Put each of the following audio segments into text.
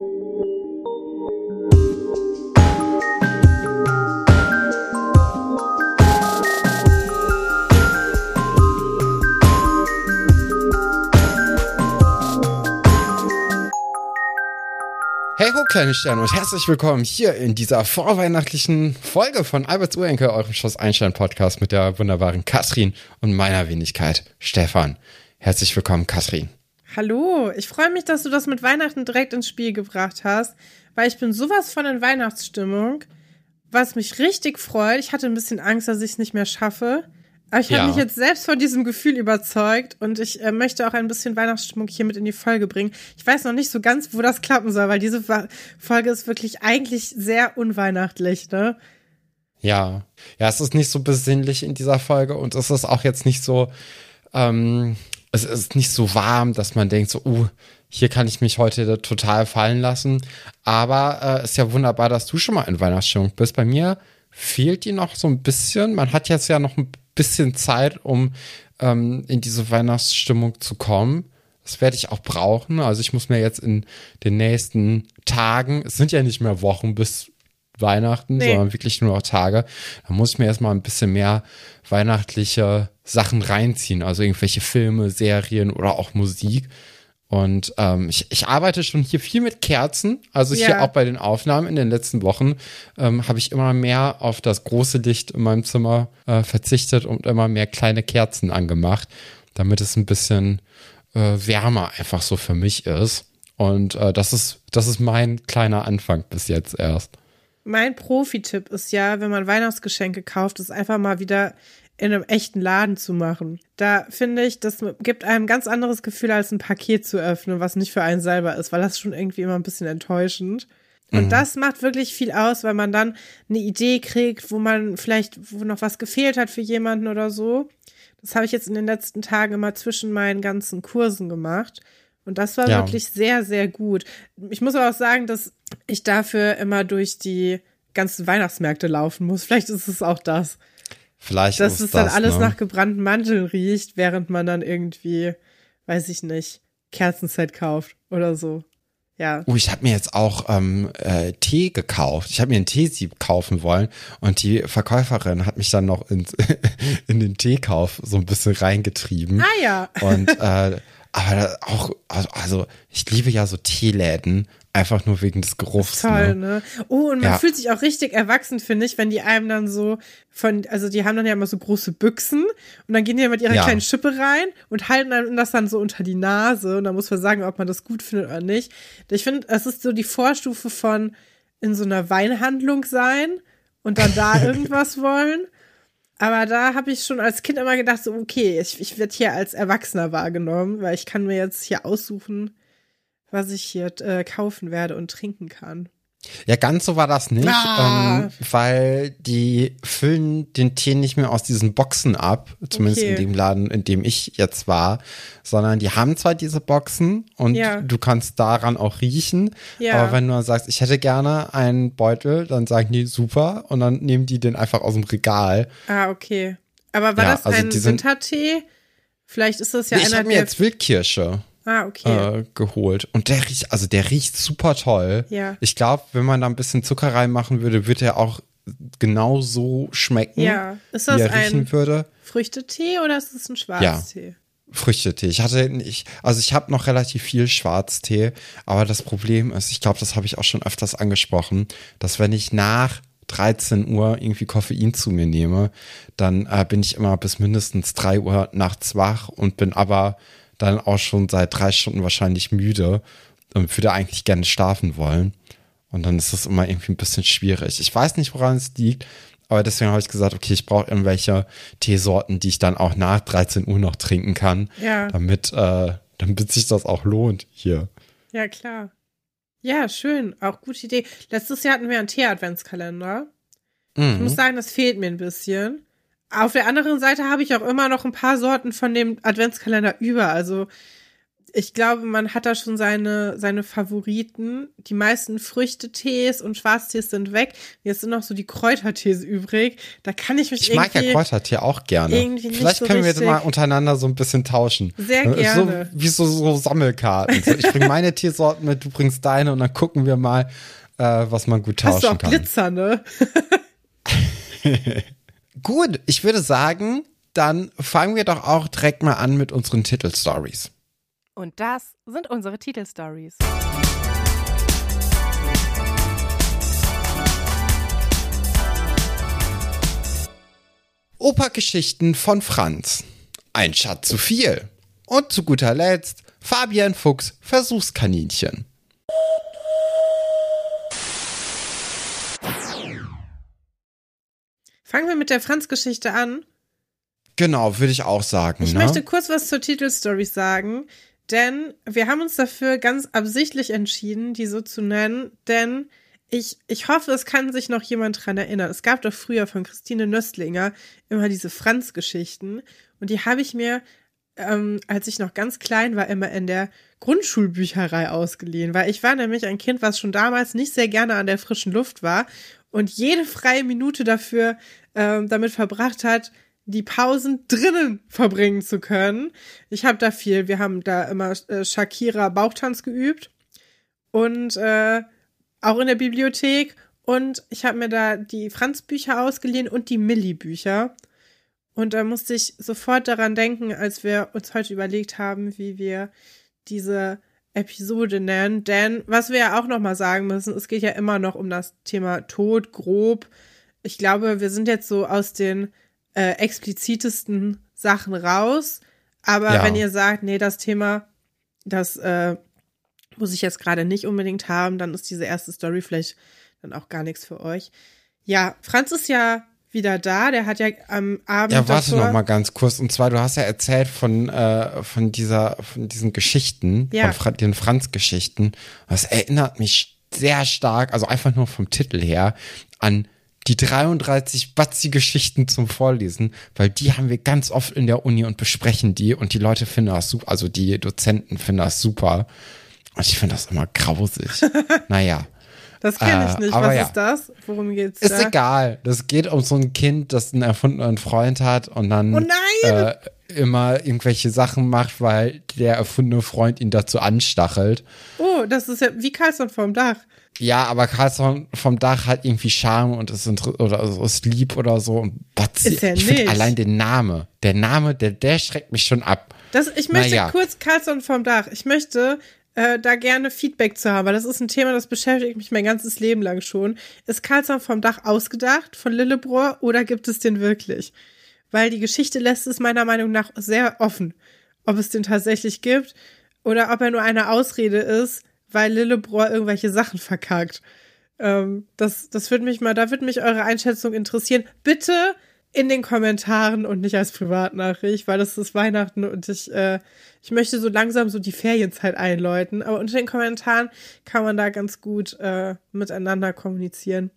Hey ho, kleine Sterne und herzlich willkommen hier in dieser vorweihnachtlichen Folge von Alberts Urenkel, eurem Schloss Einstein Podcast mit der wunderbaren Katrin und meiner Wenigkeit Stefan. Herzlich willkommen, Katrin. Hallo, ich freue mich, dass du das mit Weihnachten direkt ins Spiel gebracht hast, weil ich bin sowas von in Weihnachtsstimmung, was mich richtig freut. Ich hatte ein bisschen Angst, dass ich es nicht mehr schaffe. Aber ich ja. habe mich jetzt selbst von diesem Gefühl überzeugt und ich äh, möchte auch ein bisschen Weihnachtsstimmung hier mit in die Folge bringen. Ich weiß noch nicht so ganz, wo das klappen soll, weil diese Folge ist wirklich eigentlich sehr unweihnachtlich, ne? Ja, ja, es ist nicht so besinnlich in dieser Folge und es ist auch jetzt nicht so, ähm, es ist nicht so warm, dass man denkt so, uh, hier kann ich mich heute total fallen lassen. Aber äh, ist ja wunderbar, dass du schon mal in Weihnachtsstimmung bist. Bei mir fehlt die noch so ein bisschen. Man hat jetzt ja noch ein bisschen Zeit, um ähm, in diese Weihnachtsstimmung zu kommen. Das werde ich auch brauchen. Also ich muss mir jetzt in den nächsten Tagen, es sind ja nicht mehr Wochen bis Weihnachten, nee. sondern wirklich nur noch Tage. Da muss ich mir erstmal ein bisschen mehr weihnachtliche Sachen reinziehen. Also irgendwelche Filme, Serien oder auch Musik. Und ähm, ich, ich arbeite schon hier viel mit Kerzen. Also ja. hier auch bei den Aufnahmen in den letzten Wochen ähm, habe ich immer mehr auf das große Licht in meinem Zimmer äh, verzichtet und immer mehr kleine Kerzen angemacht, damit es ein bisschen äh, wärmer einfach so für mich ist. Und äh, das ist das ist mein kleiner Anfang bis jetzt erst. Mein Profi-Tipp ist ja, wenn man Weihnachtsgeschenke kauft, ist einfach mal wieder in einem echten Laden zu machen. Da finde ich, das gibt einem ganz anderes Gefühl, als ein Paket zu öffnen, was nicht für einen selber ist, weil das schon irgendwie immer ein bisschen enttäuschend. Und mhm. das macht wirklich viel aus, weil man dann eine Idee kriegt, wo man vielleicht, wo noch was gefehlt hat für jemanden oder so. Das habe ich jetzt in den letzten Tagen immer zwischen meinen ganzen Kursen gemacht. Und das war ja. wirklich sehr, sehr gut. Ich muss aber auch sagen, dass ich dafür immer durch die ganzen Weihnachtsmärkte laufen muss. Vielleicht ist es auch das. Vielleicht dass es dann das, alles ne? nach gebrannten Mandeln riecht, während man dann irgendwie, weiß ich nicht, Kerzenset kauft oder so. Ja. Oh, ich habe mir jetzt auch ähm, äh, Tee gekauft. Ich habe mir einen Teesieb kaufen wollen und die Verkäuferin hat mich dann noch in, in den Teekauf so ein bisschen reingetrieben. Ah ja. Und äh, aber auch, also, also ich liebe ja so Teeläden, Einfach nur wegen des Geruchs. Toll, ne? ne? Oh, und man ja. fühlt sich auch richtig erwachsen, finde ich, wenn die einem dann so von, also die haben dann ja immer so große Büchsen und dann gehen die ja mit ihrer ja. kleinen Schippe rein und halten dann das dann so unter die Nase und dann muss man sagen, ob man das gut findet oder nicht. Ich finde, es ist so die Vorstufe von in so einer Weinhandlung sein und dann da irgendwas wollen. Aber da habe ich schon als Kind immer gedacht, so, okay, ich, ich werde hier als Erwachsener wahrgenommen, weil ich kann mir jetzt hier aussuchen, was ich hier äh, kaufen werde und trinken kann. Ja, ganz so war das nicht, ah. ähm, weil die füllen den Tee nicht mehr aus diesen Boxen ab, zumindest okay. in dem Laden, in dem ich jetzt war, sondern die haben zwar diese Boxen und ja. du kannst daran auch riechen, ja. aber wenn du sagst, ich hätte gerne einen Beutel, dann sagen die super und dann nehmen die den einfach aus dem Regal. Ah, okay. Aber war ja, das also ein Wintertee? Vielleicht ist das ja nee, einer Ich habe mir jetzt Wildkirsche ah, okay. äh, geholt. Und der riecht, also der riecht super toll. Ja. Ich glaube, wenn man da ein bisschen Zucker reinmachen würde, würde er auch genau so schmecken. Ja. Ist das wie er riechen ein würde. Früchtetee oder ist es ein Schwarztee? Ja. Früchtetee. Ich hatte nicht, also ich habe noch relativ viel Schwarztee, aber das Problem ist, ich glaube, das habe ich auch schon öfters angesprochen, dass wenn ich nach 13 Uhr irgendwie Koffein zu mir nehme, dann äh, bin ich immer bis mindestens 3 Uhr nachts wach und bin aber dann auch schon seit drei Stunden wahrscheinlich müde und würde eigentlich gerne schlafen wollen. Und dann ist das immer irgendwie ein bisschen schwierig. Ich weiß nicht, woran es liegt, aber deswegen habe ich gesagt, okay, ich brauche irgendwelche Teesorten, die ich dann auch nach 13 Uhr noch trinken kann, ja. damit, äh, damit sich das auch lohnt hier. Ja, klar. Ja, schön. Auch gute Idee. Letztes Jahr hatten wir einen Tee-Adventskalender. Mhm. Ich muss sagen, das fehlt mir ein bisschen. Auf der anderen Seite habe ich auch immer noch ein paar Sorten von dem Adventskalender über. Also ich glaube, man hat da schon seine, seine Favoriten. Die meisten Früchtetees und Schwarztees sind weg. Jetzt sind noch so die Kräutertees übrig. Da kann ich mich Ich mag ja Kräutertee auch gerne. Vielleicht so können wir jetzt mal untereinander so ein bisschen tauschen. Sehr gerne. So, wie so, so Sammelkarten. So, ich bringe meine Teesorten mit, du bringst deine und dann gucken wir mal, äh, was man gut tauschen Hast du auch kann. Glitzer, ne? gut, ich würde sagen, dann fangen wir doch auch direkt mal an mit unseren Titelstories. Und das sind unsere Titelstories. Opergeschichten von Franz. Ein Schatz zu viel. Und zu guter Letzt Fabian Fuchs Versuchskaninchen. Fangen wir mit der Franz-Geschichte an. Genau, würde ich auch sagen. Ich ne? möchte kurz was zur Titelstory sagen, denn wir haben uns dafür ganz absichtlich entschieden, die so zu nennen, denn ich, ich hoffe, es kann sich noch jemand dran erinnern. Es gab doch früher von Christine Nöstlinger immer diese Franz-Geschichten und die habe ich mir, ähm, als ich noch ganz klein war, immer in der Grundschulbücherei ausgeliehen, weil ich war nämlich ein Kind, was schon damals nicht sehr gerne an der frischen Luft war und jede freie Minute dafür ähm, damit verbracht hat, die Pausen drinnen verbringen zu können. Ich habe da viel, wir haben da immer äh, Shakira Bauchtanz geübt und äh, auch in der Bibliothek und ich habe mir da die Franz Bücher ausgeliehen und die Milli Bücher. Und da musste ich sofort daran denken, als wir uns heute überlegt haben, wie wir diese Episode nennen. Denn was wir ja auch noch mal sagen müssen, es geht ja immer noch um das Thema Tod, grob. Ich glaube, wir sind jetzt so aus den äh, explizitesten Sachen raus. Aber Ja. wenn ihr sagt, nee, das Thema, das äh, muss ich jetzt gerade nicht unbedingt haben, dann ist diese erste Story vielleicht dann auch gar nichts für euch. Ja, Franz ist ja wieder da. Der hat ja am Abend Ja, warte davor, noch mal ganz kurz. Und zwar, du hast ja erzählt von, äh, von dieser, von diesen Geschichten, Ja. von Fra den Franz-Geschichten. Das erinnert mich sehr stark, also einfach nur vom Titel her, an die 33 Batzi-Geschichten zum Vorlesen, weil die haben wir ganz oft in der Uni und besprechen die und die Leute finden das super, also die Dozenten finden das super. Und ich finde das immer grausig. naja. Das kenne ich Äh, nicht. aber Was ja. ist das? Worum geht's Ist da? egal. Das geht um so ein Kind, das einen erfundenen Freund hat und dann Oh äh, immer irgendwelche Sachen macht, weil der erfundene Freund ihn dazu anstachelt. Oh, das ist ja wie Karlsson vom Dach. Ja, aber Carlson vom Dach hat irgendwie Charme und ist, oder so ist lieb oder so. Und Batzi, Ist er nicht. allein den Name, der Name, der, der schreckt mich schon ab. Das, ich möchte Naja. kurz Karlsson vom Dach. Ich möchte äh, da gerne Feedback zu haben, weil das ist ein Thema, das beschäftigt mich mein ganzes Leben lang schon. Ist Karlsson vom Dach ausgedacht von Lillebrohr oder gibt es den wirklich? Weil die Geschichte lässt es meiner Meinung nach sehr offen, ob es den tatsächlich gibt oder ob er nur eine Ausrede ist, weil Lillebrohr irgendwelche Sachen verkackt. Ähm, das, das würde mich mal, da würde mich eure Einschätzung interessieren. Bitte in den Kommentaren und nicht als Privatnachricht, weil das ist Weihnachten und ich, äh, ich möchte so langsam so die Ferienzeit einläuten. Aber unter den Kommentaren kann man da ganz gut äh, miteinander kommunizieren.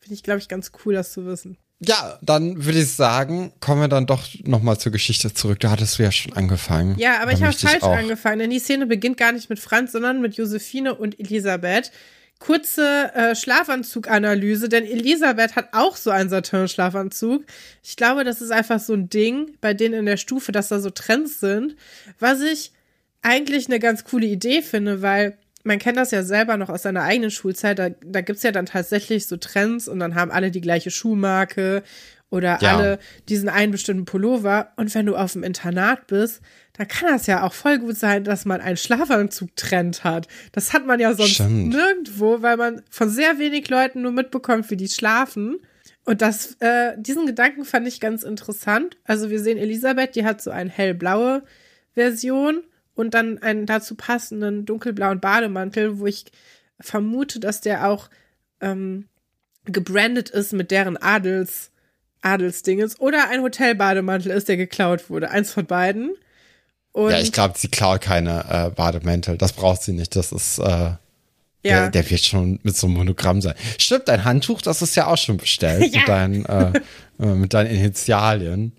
Finde ich, glaube ich, ganz cool, das zu wissen. Ja, dann würde ich sagen, kommen wir dann doch nochmal zur Geschichte zurück. Da hattest du ja schon angefangen. Ja, aber Da ich habe falsch auch- angefangen, denn die Szene beginnt gar nicht mit Franz, sondern mit Josephine und Elisabeth. Kurze äh, Schlafanzuganalyse, denn Elisabeth hat auch so einen Satin-Schlafanzug. Ich glaube, das ist einfach so ein Ding bei denen in der Stufe, dass da so Trends sind, was ich eigentlich eine ganz coole Idee finde, weil man kennt das ja selber noch aus seiner eigenen Schulzeit. Da, da gibt's ja dann tatsächlich so Trends und dann haben alle die gleiche Schuhmarke oder Ja. alle diesen einen bestimmten Pullover. Und wenn du auf dem Internat bist, dann kann das ja auch voll gut sein, dass man einen Schlafanzug-Trend hat. Das hat man ja sonst Stimmt. nirgendwo, weil man von sehr wenig Leuten nur mitbekommt, wie die schlafen. Und das, äh, diesen Gedanken fand ich ganz interessant. Also wir sehen Elisabeth, die hat so eine hellblaue Version und dann einen dazu passenden dunkelblauen Bademantel, wo ich vermute, dass der auch ähm, gebrandet ist mit deren Adels, Adelsdinges oder ein Hotelbademantel ist, der geklaut wurde. Eins von beiden. Und Ja, ich glaube, sie klaut keine äh, Bademäntel. Das braucht sie nicht. Das ist, äh, der, ja. der wird schon mit so einem Monogramm sein. Stimmt, dein Handtuch, das ist ja auch schon bestellt Ja. mit, deinen, äh, äh, mit deinen Initialien.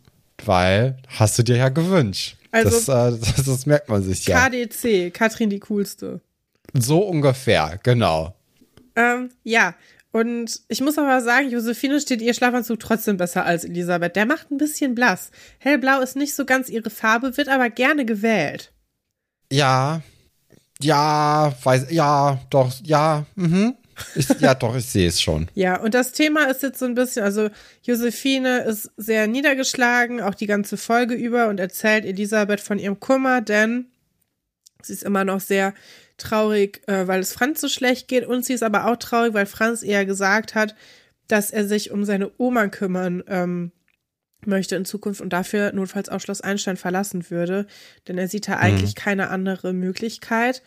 Weil hast du dir ja gewünscht. Also das, äh, das, das merkt man sich ja. KDC, Katrin die coolste. So ungefähr, genau. Ähm, ja, und ich muss aber sagen, Josephine steht ihr Schlafanzug trotzdem besser als Elisabeth. Der macht ein bisschen blass. Hellblau ist nicht so ganz ihre Farbe, wird aber gerne gewählt. Ja, ja, weiß, ja, doch, ja, mhm. Ich, ja, doch, ich sehe es schon. Ja, und das Thema ist jetzt so ein bisschen, also Josephine ist sehr niedergeschlagen, auch die ganze Folge über und erzählt Elisabeth von ihrem Kummer, denn sie ist immer noch sehr traurig, äh, weil es Franz so schlecht geht. Und sie ist aber auch traurig, weil Franz eher gesagt hat, dass er sich um seine Oma kümmern ähm, möchte in Zukunft und dafür notfalls auch Schloss Einstein verlassen würde, denn er sieht da eigentlich keine andere Möglichkeit.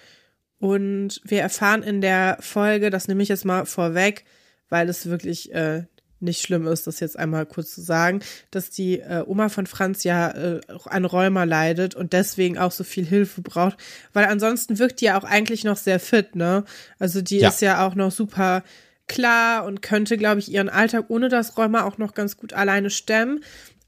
Und wir erfahren in der Folge, das nehme ich jetzt mal vorweg, weil es wirklich äh, nicht schlimm ist, das jetzt einmal kurz zu sagen, dass die äh, Oma von Franz ja äh, an Rheuma leidet und deswegen auch so viel Hilfe braucht, weil ansonsten wirkt die ja auch eigentlich noch sehr fit, ne? Also die Ja. ist ja auch noch super klar und könnte, glaube ich, ihren Alltag ohne das Rheuma auch noch ganz gut alleine stemmen.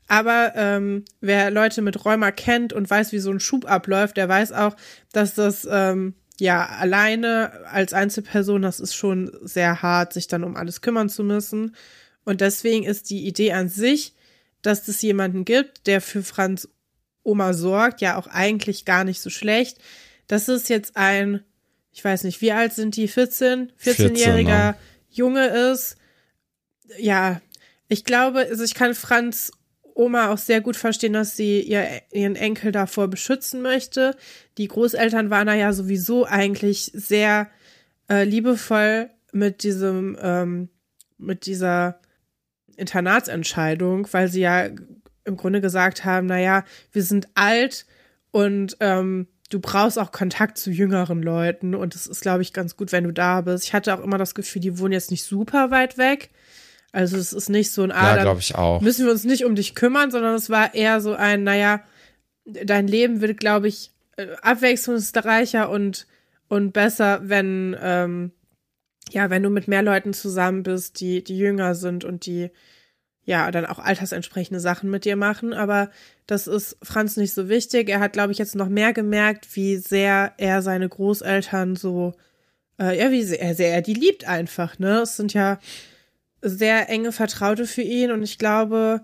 Aber ähm, wer Leute mit Rheuma kennt und weiß, wie so ein Schub abläuft, der weiß auch, dass das ähm, ja alleine als Einzelperson, das ist schon sehr hart, sich dann um alles kümmern zu müssen. Und deswegen ist die Idee an sich, dass es jemanden gibt, der für Franz Oma sorgt, ja auch eigentlich gar nicht so schlecht. Das ist jetzt ein, ich weiß nicht, wie alt sind die? 14? 14-jähriger 14, Junge ist. Ja, ich glaube, also ich kann Franz Oma auch sehr gut verstehen, dass sie ihr, ihren Enkel davor beschützen möchte. Die Großeltern waren da ja sowieso eigentlich sehr äh, liebevoll mit diesem, ähm, mit dieser Internatsentscheidung, weil sie ja im Grunde gesagt haben, naja, wir sind alt und ähm, du brauchst auch Kontakt zu jüngeren Leuten und es ist, glaube ich, ganz gut, wenn du da bist. Ich hatte auch immer das Gefühl, die wohnen jetzt nicht super weit weg. Also es ist nicht so ein ah, Ja, glaube ich auch. müssen wir uns nicht um dich kümmern, sondern es war eher so ein, naja, dein Leben wird, glaube ich, äh, abwechslungsreicher und, und besser, wenn, ähm, ja, wenn du mit mehr Leuten zusammen bist, die, die jünger sind und die, ja, dann auch altersentsprechende Sachen mit dir machen. Aber das ist Franz nicht so wichtig. Er hat, glaube ich, jetzt noch mehr gemerkt, wie sehr er seine Großeltern so, äh, ja, wie sehr, sehr er die liebt einfach, ne? Es sind ja sehr enge Vertraute für ihn und ich glaube,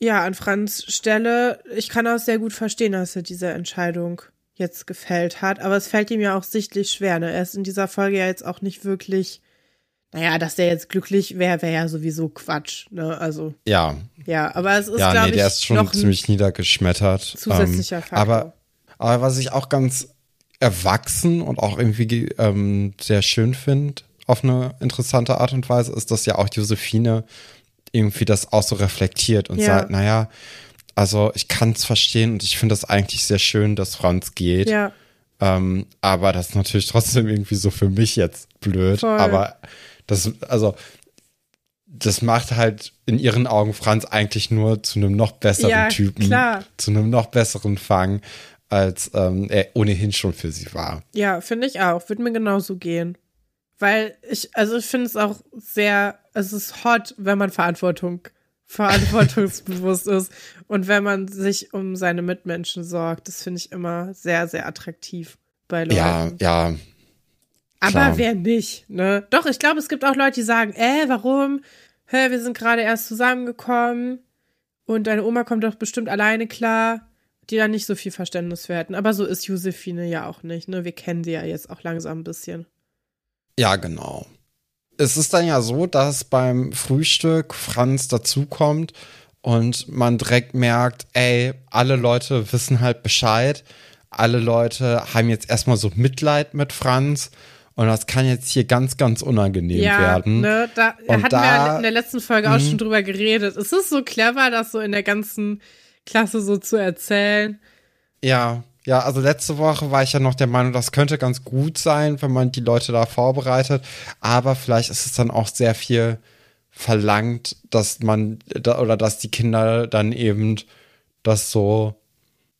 ja, an Franz Stelle, ich kann auch sehr gut verstehen, dass er diese Entscheidung jetzt gefällt hat, aber es fällt ihm ja auch sichtlich schwer, ne? Er ist in dieser Folge ja jetzt auch nicht wirklich, naja, dass der jetzt glücklich wäre, wäre ja sowieso Quatsch, ne? Also, Ja, ja, aber es ist, ja, glaube nee, der ich, ist schon ziemlich niedergeschmettert. zusätzlicher ähm, Faktor. Aber, aber was ich auch ganz erwachsen und auch irgendwie ähm, sehr schön finde, auf eine interessante Art und Weise, ist, dass ja auch Josephine irgendwie das auch so reflektiert und Ja. sagt, naja, also ich kann es verstehen und ich finde das eigentlich sehr schön, dass Franz geht. ja, Ähm, aber das ist natürlich trotzdem irgendwie so für mich jetzt blöd. Voll. Aber das, also, das macht halt in ihren Augen Franz eigentlich nur zu einem noch besseren Ja, Typen, klar. zu einem noch besseren Fang, als ähm, er ohnehin schon für sie war. ja, finde ich auch. Würde mir genauso gehen. Weil ich, also ich finde es auch sehr, es ist hot, wenn man Verantwortung, verantwortungsbewusst ist und wenn man sich um seine Mitmenschen sorgt. Das finde ich immer sehr, sehr attraktiv bei Leuten. Ja, ja, Aber klar. wer nicht, ne? Doch, ich glaube, es gibt auch Leute, die sagen, äh, warum? Hä, wir sind gerade erst zusammengekommen und deine Oma kommt doch bestimmt alleine klar, die da nicht so viel Verständnis für hätten. Aber so ist Josephine ja auch nicht, ne? Wir kennen sie ja jetzt auch langsam ein bisschen. Ja, genau. Es ist dann ja so, dass beim Frühstück Franz dazukommt und man direkt merkt, ey, alle Leute wissen halt Bescheid. Alle Leute haben jetzt erstmal so Mitleid mit Franz. Und das kann jetzt hier ganz, ganz unangenehm ja, werden. ne? Da Und hatten da- Mhm. wir in der letzten Folge auch schon drüber geredet. Es ist so clever, das so in der ganzen Klasse so zu erzählen. Ja, ja, also letzte Woche war ich ja noch der Meinung, das könnte ganz gut sein, wenn man die Leute da vorbereitet. Aber vielleicht ist es dann auch sehr viel verlangt, dass man oder dass die Kinder dann eben das so,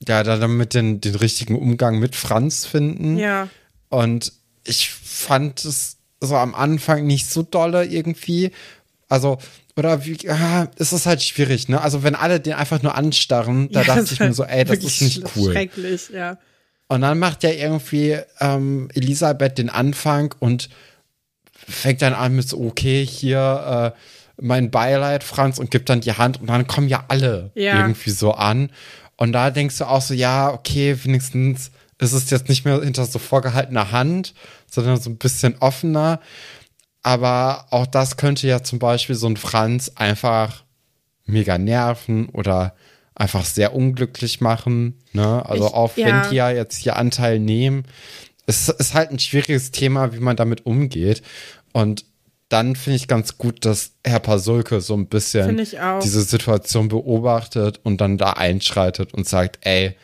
ja, da damit den, den richtigen Umgang mit Franz finden. Ja. Und ich fand es so am Anfang nicht so dolle irgendwie. Also oder wie, ja, es ist halt schwierig, ne? Also wenn alle den einfach nur anstarren, da Ja, dachte ich mir so, ey, das ist nicht cool. Schrecklich, ja. Und dann macht ja irgendwie ähm, Elisabeth den Anfang und fängt dann an mit so, okay, hier äh, mein Beileid, Franz, und gibt dann die Hand und dann kommen ja alle Ja. irgendwie so an. Und da denkst du auch so, ja, okay, wenigstens ist es jetzt nicht mehr hinter so vorgehaltener Hand, sondern so ein bisschen offener. Aber auch das könnte ja zum Beispiel so ein Franz einfach mega nerven oder einfach sehr unglücklich machen. Ne? Also Ich- auch ja. wenn die ja jetzt hier Anteil nehmen, es ist halt ein schwieriges Thema, wie man damit umgeht. Und dann finde ich ganz gut, dass Herr Pasulke so ein bisschen diese Situation beobachtet und dann da einschreitet und sagt, ey,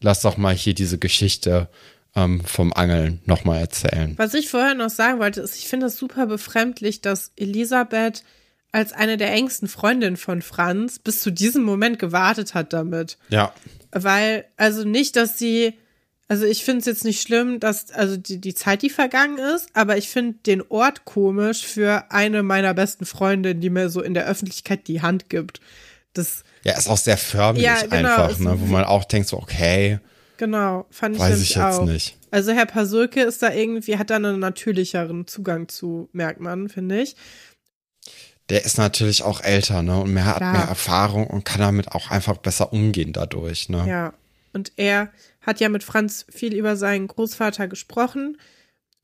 lass doch mal hier diese Geschichte ähm, vom Angeln nochmal erzählen. Was ich vorher noch sagen wollte, ist, ich finde es super befremdlich, dass Elisabeth als eine der engsten Freundinnen von Franz bis zu diesem Moment gewartet hat damit. Ja. Weil, also nicht, dass sie, also ich finde es jetzt nicht schlimm, dass, also die, die Zeit, die vergangen ist, aber ich finde den Ort komisch für eine meiner besten Freundinnen, die mir so in der Öffentlichkeit die Hand gibt. Das, Ja, ist auch sehr förmlich Ja, genau, einfach, ne? wo man auch denkt, so, okay, genau, fand ich weiß ich jetzt auch. nicht. Also Herr Pasulke ist da irgendwie, hat da einen natürlicheren Zugang zu, merkt man, finde ich. Der ist natürlich auch älter, ne? Und mehr hat Klar. mehr Erfahrung und kann damit auch einfach besser umgehen dadurch, ne? Ja. Und er hat ja mit Franz viel über seinen Großvater gesprochen.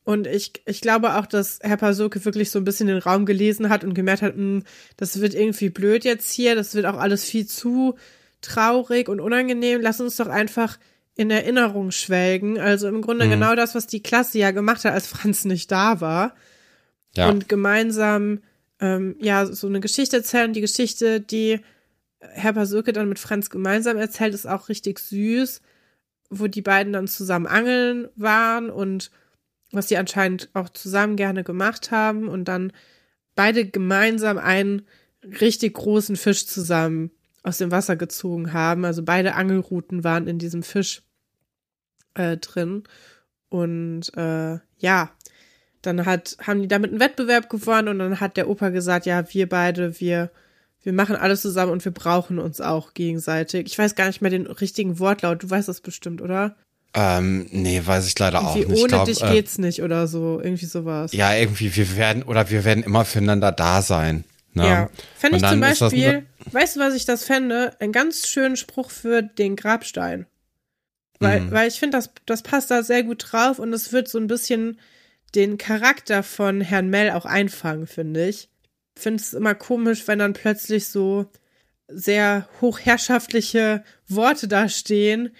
Und ich, ich glaube auch, dass Herr Pasulke wirklich so ein bisschen den Raum gelesen hat und gemerkt hat, "Hm, das wird irgendwie blöd jetzt hier, das wird auch alles viel zu traurig und unangenehm. Lass uns doch einfach in Erinnerung schwelgen. Also im Grunde Mhm. genau das, was die Klasse ja gemacht hat, als Franz nicht da war. Ja. Und gemeinsam ähm, ja so eine Geschichte erzählen. Die Geschichte, die Herr Pasulke dann mit Franz gemeinsam erzählt, ist auch richtig süß, wo die beiden dann zusammen angeln waren und was sie anscheinend auch zusammen gerne gemacht haben und dann beide gemeinsam einen richtig großen Fisch zusammen aus dem Wasser gezogen haben. Also beide Angelruten waren in diesem Fisch äh, drin. Und äh, ja, dann hat, haben die damit einen Wettbewerb gewonnen und dann hat der Opa gesagt, ja, wir beide, wir, wir machen alles zusammen und wir brauchen uns auch gegenseitig. Ich weiß gar nicht mehr den richtigen Wortlaut, du weißt das bestimmt, oder? Ähm, nee, weiß ich leider auch Irgendwie nicht. Ich ohne glaub, dich äh, geht's nicht oder so, irgendwie sowas. Ja, irgendwie, wir werden, oder wir werden immer füreinander da sein. Ne? Ja. Fände ich zum das Beispiel, weißt du, was ich das fände? Ein ganz schönen Spruch für den Grabstein. Weil, Mhm. weil ich finde, das, das passt da sehr gut drauf und es wird so ein bisschen den Charakter von Herrn Mell auch einfangen, finde ich. Ich finde es immer komisch, wenn dann plötzlich so sehr hochherrschaftliche Worte da stehen,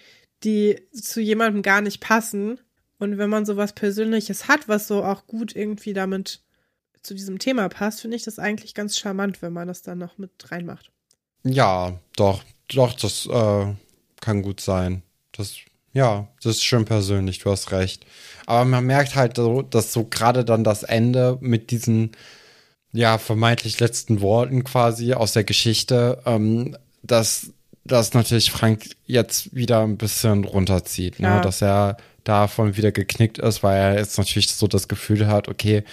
die zu jemandem gar nicht passen. Und wenn man sowas Persönliches hat, was so auch gut irgendwie damit zu diesem Thema passt, finde ich das eigentlich ganz charmant, wenn man das dann noch mit reinmacht. Ja, doch, doch, das äh, kann gut sein. Das, ja, das ist schön persönlich, du hast recht. Aber man merkt halt so, dass so gerade dann das Ende mit diesen, ja, vermeintlich letzten Worten quasi aus der Geschichte, ähm, dass, dass natürlich Frank jetzt wieder ein bisschen runterzieht, ne? Dass er davon wieder geknickt ist, weil er jetzt natürlich so das Gefühl hat, okay,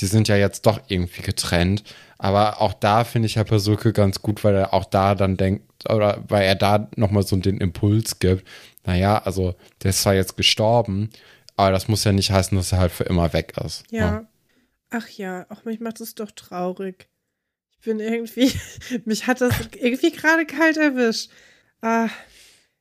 die sind ja jetzt doch irgendwie getrennt. Aber auch da finde ich Herr Pasulke ganz gut, weil er auch da dann denkt, oder weil er da nochmal so den Impuls gibt. Naja, also der ist zwar jetzt gestorben, aber das muss ja nicht heißen, dass er halt für immer weg ist. Ja. ne? Ach ja, auch mich macht es doch traurig. Ich bin irgendwie, mich hat das irgendwie gerade kalt erwischt. Ah,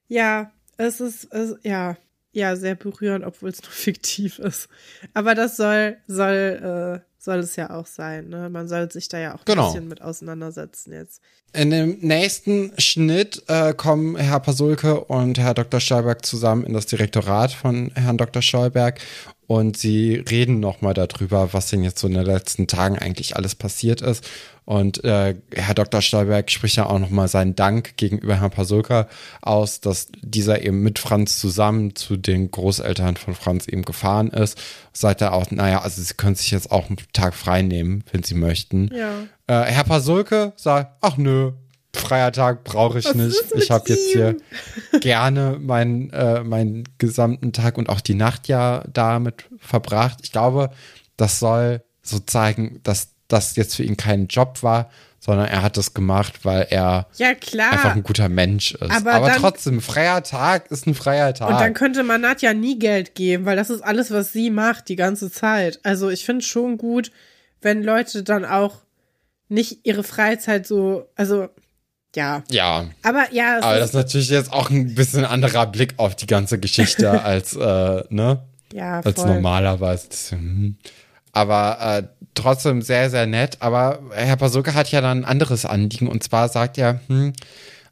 ja, es ist, es, ja, ja, sehr berührend, obwohl es nur fiktiv ist. Aber das soll, soll, äh, soll es ja auch sein, ne? Man soll sich da ja auch ein Genau. bisschen mit auseinandersetzen jetzt. In dem nächsten Schnitt äh, kommen Herr Pasulke und Herr Dr. Stolberg zusammen in das Direktorat von Herrn Dr. Stolberg und sie reden nochmal darüber, was denn jetzt so in den letzten Tagen eigentlich alles passiert ist. Und äh, Herr Dr. Stolberg spricht ja auch nochmal seinen Dank gegenüber Herrn Pasulka aus, dass dieser eben mit Franz zusammen zu den Großeltern von Franz eben gefahren ist. Sagt er auch, naja, also sie können sich jetzt auch einen Tag frei nehmen, wenn sie möchten. Ja. Äh, Herr Pasulke sagt, ach nö, freier Tag brauche ich Was nicht. Ich habe jetzt hier gerne meinen, äh, meinen gesamten Tag und auch die Nacht ja damit verbracht. Ich glaube, das soll so zeigen, dass das jetzt für ihn kein Job war, sondern er hat das gemacht, weil er Ja, klar. einfach ein guter Mensch ist. Aber Aber, dann- trotzdem, freier Tag ist ein freier Tag. Und dann könnte man Nadja nie Geld geben, weil das ist alles, was sie macht die ganze Zeit. Also ich finde schon gut, wenn Leute dann auch nicht ihre Freizeit so, also ja. ja, Aber ja, aber das ist natürlich jetzt auch ein bisschen anderer Blick auf die ganze Geschichte als, äh, ne? ja, als voll. normalerweise. Das, hm. Aber äh, trotzdem sehr, sehr nett. Aber Herr Basoka hat ja dann ein anderes Anliegen. Und zwar sagt er, hm,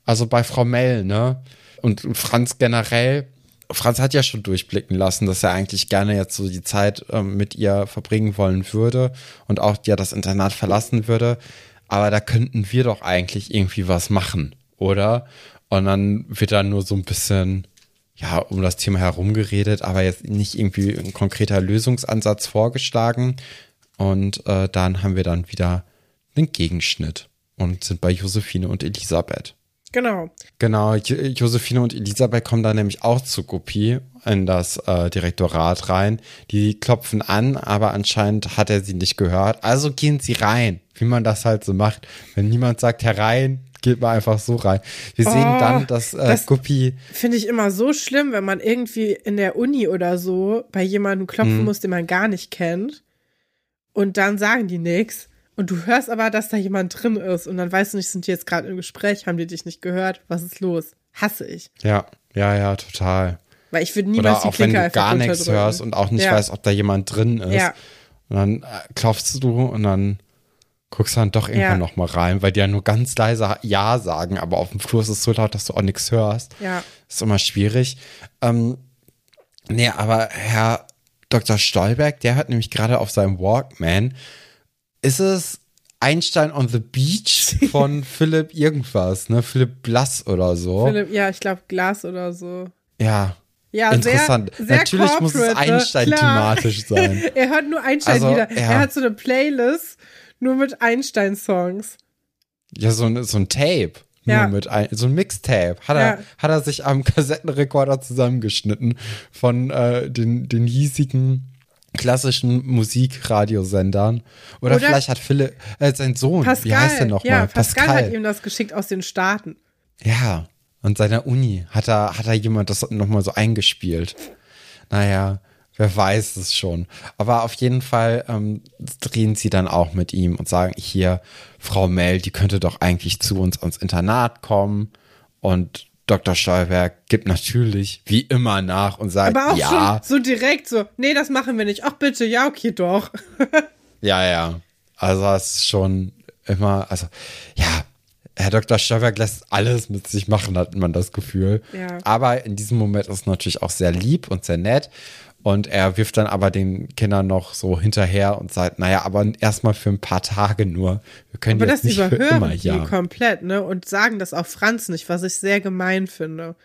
also bei Frau Mell, ne? Und Franz generell, Franz hat ja schon durchblicken lassen, dass er eigentlich gerne jetzt so die Zeit ähm, mit ihr verbringen wollen würde und auch ja das Internat verlassen würde. Aber da könnten wir doch eigentlich irgendwie was machen, oder? Und dann wird da nur so ein bisschen ja, um das Thema herumgeredet, aber jetzt nicht irgendwie ein konkreter Lösungsansatz vorgeschlagen. Und äh, dann haben wir dann wieder einen Gegenschnitt und sind bei Josephine und Elisabeth. Genau. Genau, Jo- Josephine und Elisabeth kommen dann nämlich auch zu Guppy in das äh, Direktorat rein. Die klopfen an, aber anscheinend hat er sie nicht gehört. Also gehen sie rein, wie man das halt so macht. Wenn niemand sagt herein, geht man einfach so rein. Wir sehen Oh, dann, dass, äh, das- Guppy Finde ich immer so schlimm, wenn man irgendwie in der Uni oder so bei jemandem Mhm. klopfen muss, den man gar nicht kennt. Und dann sagen die nichts. Und du hörst aber, dass da jemand drin ist. Und dann weißt du nicht, sind die jetzt gerade im Gespräch, haben die dich nicht gehört? Was ist los? Hasse ich. Ja, ja, ja, total. Weil ich würde niemals Oder die auch wenn du gar nichts hörst und auch nicht Ja. weißt, ob da jemand drin ist. Ja. Und dann äh, klopfst du und dann guckst du dann doch irgendwann Ja. noch mal rein, weil die ja nur ganz leise Ja sagen, aber auf dem Flur ist es so laut, dass du auch nichts hörst. Ja. Ist immer schwierig. Ähm, nee, aber Herr Dr. Stolberg, der hat nämlich gerade auf seinem Walkman, ist es Einstein on the Beach von Philipp irgendwas, ne? Philipp Blass oder so. Philipp, ja, ich glaube Glas oder so. Ja, Ja, Interessant. Sehr, sehr Natürlich muss es ne? Einstein-thematisch sein. er hört nur Einstein Also, wieder. ja. Er hat so eine Playlist nur mit Einstein-Songs. Ja, so ein, so ein Tape. Ja. Nur mit ein, so ein Mixtape. Hat er, Ja. hat er sich am Kassettenrekorder zusammengeschnitten von äh, den, den hiesigen klassischen Musikradiosendern. Oder, Oder- vielleicht hat Philipp, äh, sein Sohn, Pascal. wie heißt der nochmal? Ja, Pascal, hat ihm das geschickt aus den Staaten. Ja, an seiner Uni hat er, hat er jemand das nochmal so eingespielt. Naja, wer weiß es schon. Aber auf jeden Fall ähm, drehen sie dann auch mit ihm und sagen, hier, Frau Mell, die könnte doch eigentlich zu uns ans Internat kommen. Und Dr. Stolberg gibt natürlich wie immer nach und sagt, Aber auch ja, schon so direkt so, nee, das machen wir nicht. Ach bitte, ja, okay, doch. ja, ja. Also es ist schon immer, also ja, Herr Dr. Stolberg lässt alles mit sich machen, hat man das Gefühl. Ja. Aber in diesem Moment ist natürlich auch sehr lieb und sehr nett. Und er wirft dann aber den Kindern noch so hinterher und sagt, naja, aber erstmal für ein paar Tage nur. Wir können Aber jetzt das nicht für immer überhören die ja. komplett, ne? Und sagen das auch Franz nicht, was ich sehr gemein finde.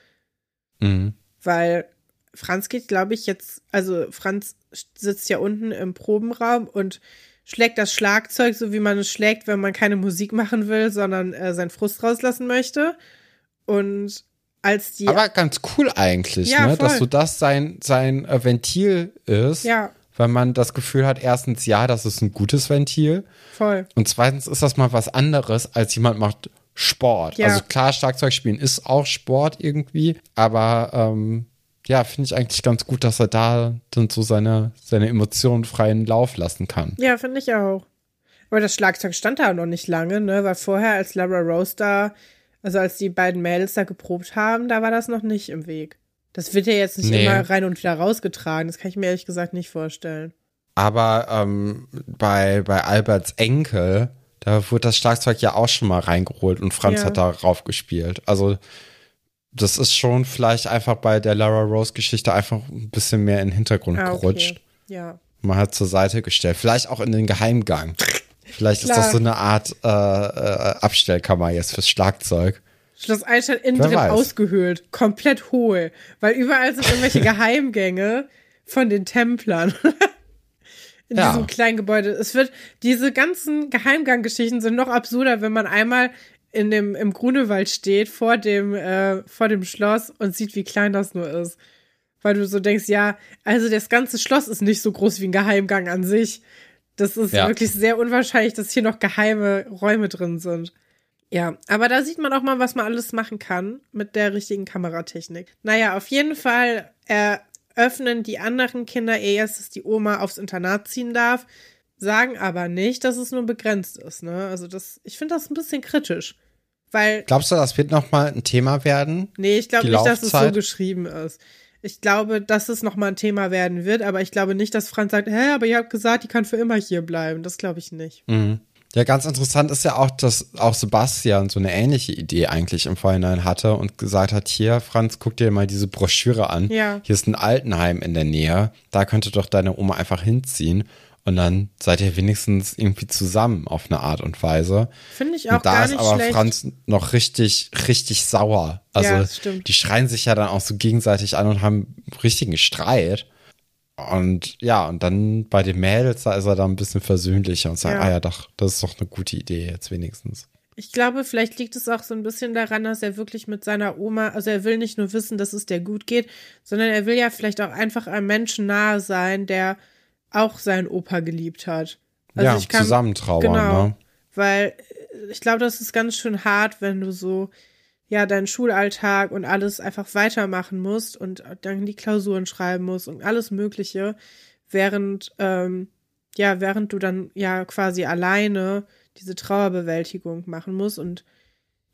Mhm. Weil Franz geht, glaube ich, jetzt, also Franz sitzt ja unten im Probenraum und schlägt das Schlagzeug, so wie man es schlägt, wenn man keine Musik machen will, sondern äh, seinen Frust rauslassen möchte. Und als die. Aber ganz cool eigentlich, Ja, ne? dass so das sein, sein äh, Ventil ist. ja, Weil man das Gefühl hat, erstens, ja, das ist ein gutes Ventil. voll. Und zweitens ist das mal was anderes, als jemand macht Sport. Ja. Also klar, Schlagzeug spielen ist auch Sport irgendwie, aber ähm, ja, finde ich eigentlich ganz gut, dass er da dann so seine, seine Emotionen freien Lauf lassen kann. Ja, finde ich auch. Aber das Schlagzeug stand da noch nicht lange, ne? Weil vorher, als Lara Rose da, also als die beiden Mädels da geprobt haben, da war das noch nicht im Weg. Das wird ja jetzt nicht Nee. immer rein und wieder rausgetragen. Das kann ich mir ehrlich gesagt nicht vorstellen. Aber ähm, bei, bei Alberts Enkel, da wurde das Schlagzeug ja auch schon mal reingeholt und Franz Ja. hat darauf gespielt. Also das ist schon vielleicht einfach bei der Lara Rose Geschichte einfach ein bisschen mehr in den Hintergrund Ah, okay. gerutscht. Ja. Man hat zur Seite gestellt. Vielleicht auch in den Geheimgang. Vielleicht ist das so eine Art äh, äh, Abstellkammer jetzt fürs Schlagzeug. Schloss Einstein innen Wer drin weiß. ausgehöhlt. Komplett hohl. Weil überall sind irgendwelche Geheimgänge von den Templern. In Ja. diesem kleinen Gebäude. Es wird, diese ganzen Geheimganggeschichten sind noch absurder, wenn man einmal in dem, im Grunewald steht, vor dem, äh, vor dem Schloss und sieht, wie klein das nur ist. Weil du so denkst, ja, also das ganze Schloss ist nicht so groß wie ein Geheimgang an sich. Das ist Ja. wirklich sehr unwahrscheinlich, dass hier noch geheime Räume drin sind. Ja, aber da sieht man auch mal, was man alles machen kann mit der richtigen Kameratechnik. Naja, auf jeden Fall eröffnen die anderen Kinder erst, dass die Oma aufs Internat ziehen darf, sagen aber nicht, dass es nur begrenzt ist. Ne? Also das, ich finde das ein bisschen kritisch. Weil, Glaubst du, das wird nochmal ein Thema werden? nee, ich glaube nicht, dass es so Laufzeit? geschrieben ist. Ich glaube, dass es nochmal ein Thema werden wird, aber ich glaube nicht, dass Franz sagt, hä, aber ihr habt gesagt, die kann für immer hier bleiben. Das glaube ich nicht. Mhm. Ja, ganz interessant ist ja auch, dass auch Sebastian so eine ähnliche Idee eigentlich im Vorhinein hatte und gesagt hat, hier, Franz, guck dir mal diese Broschüre an. Ja. Hier ist ein Altenheim in der Nähe. Da könnte doch deine Oma einfach hinziehen. Und dann seid ihr wenigstens irgendwie zusammen auf eine Art und Weise. Finde ich auch Und da gar ist nicht aber schlecht. Franz noch richtig, richtig sauer. Also Ja, das stimmt. die schreien sich ja dann auch so gegenseitig an und haben richtigen Streit. Und ja, und dann bei den Mädels, da ist er dann ein bisschen versöhnlicher und sagt, Ja. ah ja, doch, das ist doch eine gute Idee jetzt wenigstens. Ich glaube, vielleicht liegt es auch so ein bisschen daran, dass er wirklich mit seiner Oma, also er will nicht nur wissen, dass es der gut geht, sondern er will ja vielleicht auch einfach einem Menschen nahe sein, der auch seinen Opa geliebt hat. Also ja, ich kann, zusammen trauern, genau, ne? weil äh, ich glaube, das ist ganz schön hart, wenn du so ja deinen Schulalltag und alles einfach weitermachen musst und dann die Klausuren schreiben musst und alles Mögliche, während ähm, ja während du dann ja quasi alleine diese Trauerbewältigung machen musst und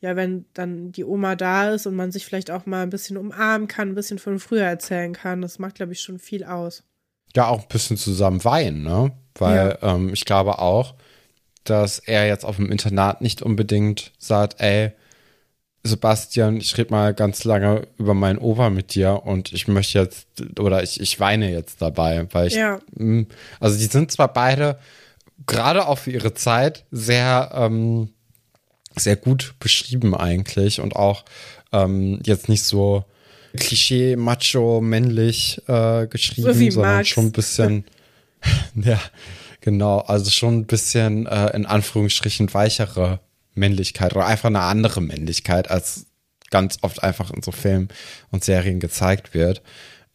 ja, wenn dann die Oma da ist und man sich vielleicht auch mal ein bisschen umarmen kann, ein bisschen von früher erzählen kann, das macht, glaube ich, schon viel aus. Ja, auch ein bisschen zusammen weinen, ne? Weil ähm, ich glaube auch, dass er jetzt auf dem Internat nicht unbedingt sagt, ey, Sebastian, ich rede mal ganz lange über meinen Opa mit dir und ich möchte jetzt, oder ich, ich weine jetzt dabei, weil ich, Ja. mh, also die sind zwar beide gerade auch für ihre Zeit sehr, ähm, sehr gut beschrieben eigentlich und auch ähm, jetzt nicht so Klischee, macho, männlich äh, geschrieben, So wie sondern Max. schon ein bisschen, ja, genau, also schon ein bisschen äh, in Anführungsstrichen weichere Männlichkeit oder einfach eine andere Männlichkeit, als ganz oft einfach in so Filmen und Serien gezeigt wird.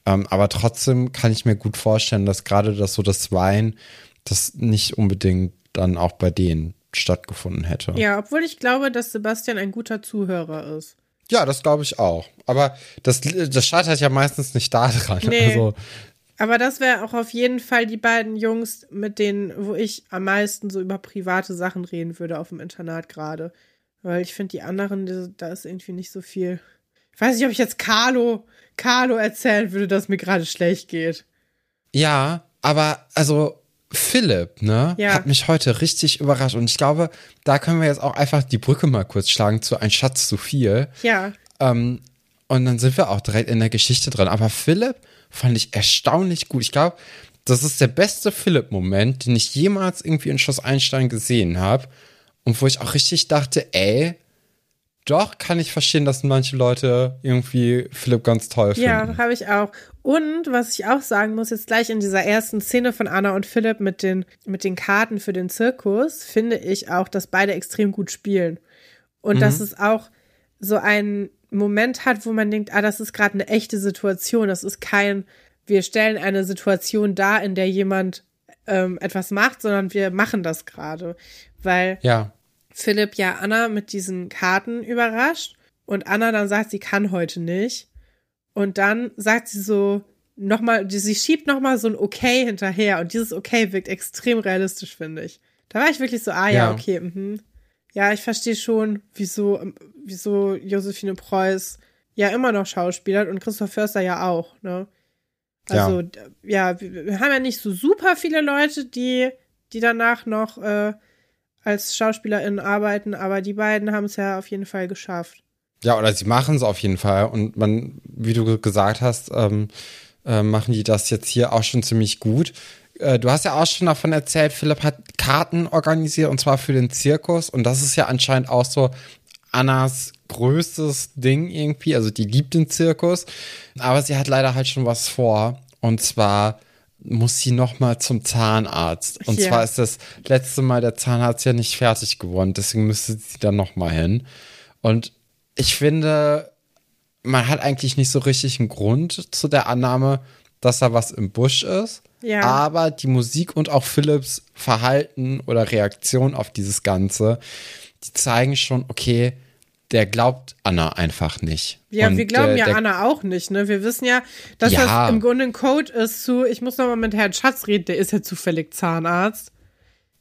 Ähm, aber trotzdem kann ich mir gut vorstellen, dass gerade das so das Wein, das nicht unbedingt dann auch bei denen stattgefunden hätte. Ja, obwohl ich glaube, dass Sebastian ein guter Zuhörer ist. Ja, das glaube ich auch. Aber das, das scheitert ja meistens nicht daran. Nee. Also, Aber das wäre auch auf jeden Fall die beiden Jungs, mit denen, wo ich am meisten so über private Sachen reden würde auf dem Internat gerade. Weil ich finde, die anderen, da ist irgendwie nicht so viel. Ich weiß nicht, ob ich jetzt Carlo, Carlo erzählen würde, dass mir gerade schlecht geht. ja, aber also Philipp, ne, Ja. hat mich heute richtig überrascht. Und ich glaube, da können wir jetzt auch einfach die Brücke mal kurz schlagen zu Ein Schatz zu viel. Ja, Ähm, und dann sind wir auch direkt in der Geschichte drin. Aber Philipp fand ich erstaunlich gut. Ich glaube, das ist der beste Philipp-Moment, den ich jemals irgendwie in Schloss Einstein gesehen habe. Und wo ich auch richtig dachte, ey, doch kann ich verstehen, dass manche Leute irgendwie Philipp ganz toll finden. ja, habe ich auch. Und was ich auch sagen muss, jetzt gleich in dieser ersten Szene von Anna und Philipp mit den, mit den Karten für den Zirkus, finde ich auch, dass beide extrem gut spielen. Und dass es auch so einen Moment hat, wo man denkt, ah, das ist gerade eine echte Situation. Das ist kein, wir stellen eine Situation dar, in der jemand ähm, etwas macht, sondern wir machen das gerade. Weil Ja, Philipp ja Anna mit diesen Karten überrascht und Anna dann sagt, sie kann heute nicht. Und dann sagt sie so nochmal, sie schiebt nochmal so ein Okay hinterher und dieses Okay wirkt extrem realistisch, finde ich. Da war ich wirklich so, ah ja, Ja. okay, mhm. Ja, ich verstehe schon, wieso, wieso Josephine Preuß ja immer noch schauspielert und Christoph Förster ja auch, ne? Ja. Also, ja, wir wir haben ja nicht so super viele Leute, die, die danach noch äh, als SchauspielerInnen arbeiten, aber die beiden haben es ja auf jeden Fall geschafft. Ja, oder sie machen es auf jeden Fall. Und man, wie du gesagt hast, ähm, äh, machen die das jetzt hier auch schon ziemlich gut. Äh, du hast ja auch schon davon erzählt, Philipp hat Karten organisiert und zwar für den Zirkus. Und das ist ja anscheinend auch so Annas größtes Ding irgendwie. Also die liebt den Zirkus. Aber sie hat leider halt schon was vor. Und zwar muss sie noch mal zum Zahnarzt. Und Ja. zwar ist das letzte Mal der Zahnarzt ja nicht fertig geworden. Deswegen müsste sie dann noch mal hin. Und ich finde, man hat eigentlich nicht so richtig einen Grund zu der Annahme, dass da was im Busch ist. Ja. aber die Musik und auch Philips Verhalten oder Reaktion auf dieses Ganze, die zeigen schon, okay, der glaubt Anna einfach nicht. Ja, und wir glauben der, ja Anna auch nicht, ne? Wir wissen ja, dass Ja. das im Grunde ein Code ist zu, ich muss nochmal mit Herrn Schatz reden, der ist ja zufällig Zahnarzt.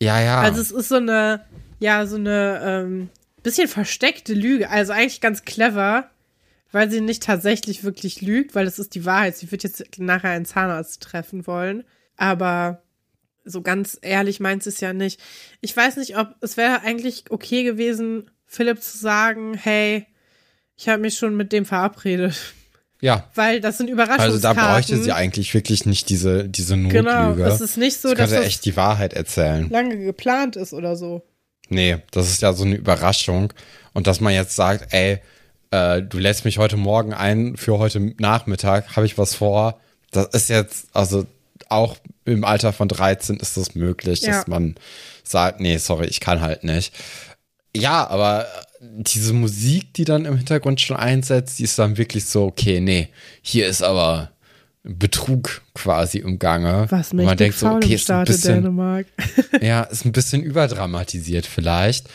Ja, ja. Also es ist so eine, ja, so eine ähm, bisschen versteckte Lüge. Also eigentlich ganz clever, weil sie nicht tatsächlich wirklich lügt, weil es ist die Wahrheit. Sie wird jetzt nachher einen Zahnarzt treffen wollen. Aber so ganz ehrlich meint sie es ja nicht. Ich weiß nicht, ob es wäre eigentlich okay gewesen, Philipp zu sagen, hey, ich habe mich schon mit dem verabredet. ja. Weil das sind Also Überraschungskarten. da bräuchte sie eigentlich wirklich nicht diese, diese Notlüge. Genau, es ist nicht so, sie dass könnte das echt die Wahrheit erzählen. lange geplant ist oder so. Nee, das ist ja so eine Überraschung. Und dass man jetzt sagt, ey, äh, du lässt mich heute Morgen ein für heute Nachmittag, habe ich was vor. Das ist jetzt, also auch im Alter von 13 ist das möglich, Ja. dass man sagt, nee, sorry, ich kann halt nicht. Ja, aber diese Musik, die dann im Hintergrund schon einsetzt, die ist dann wirklich so, okay, nee, hier ist aber Betrug quasi im Gange. Was mich man denkt so, okay, ist ein bisschen, Dänemark. ja, ist ein bisschen überdramatisiert vielleicht.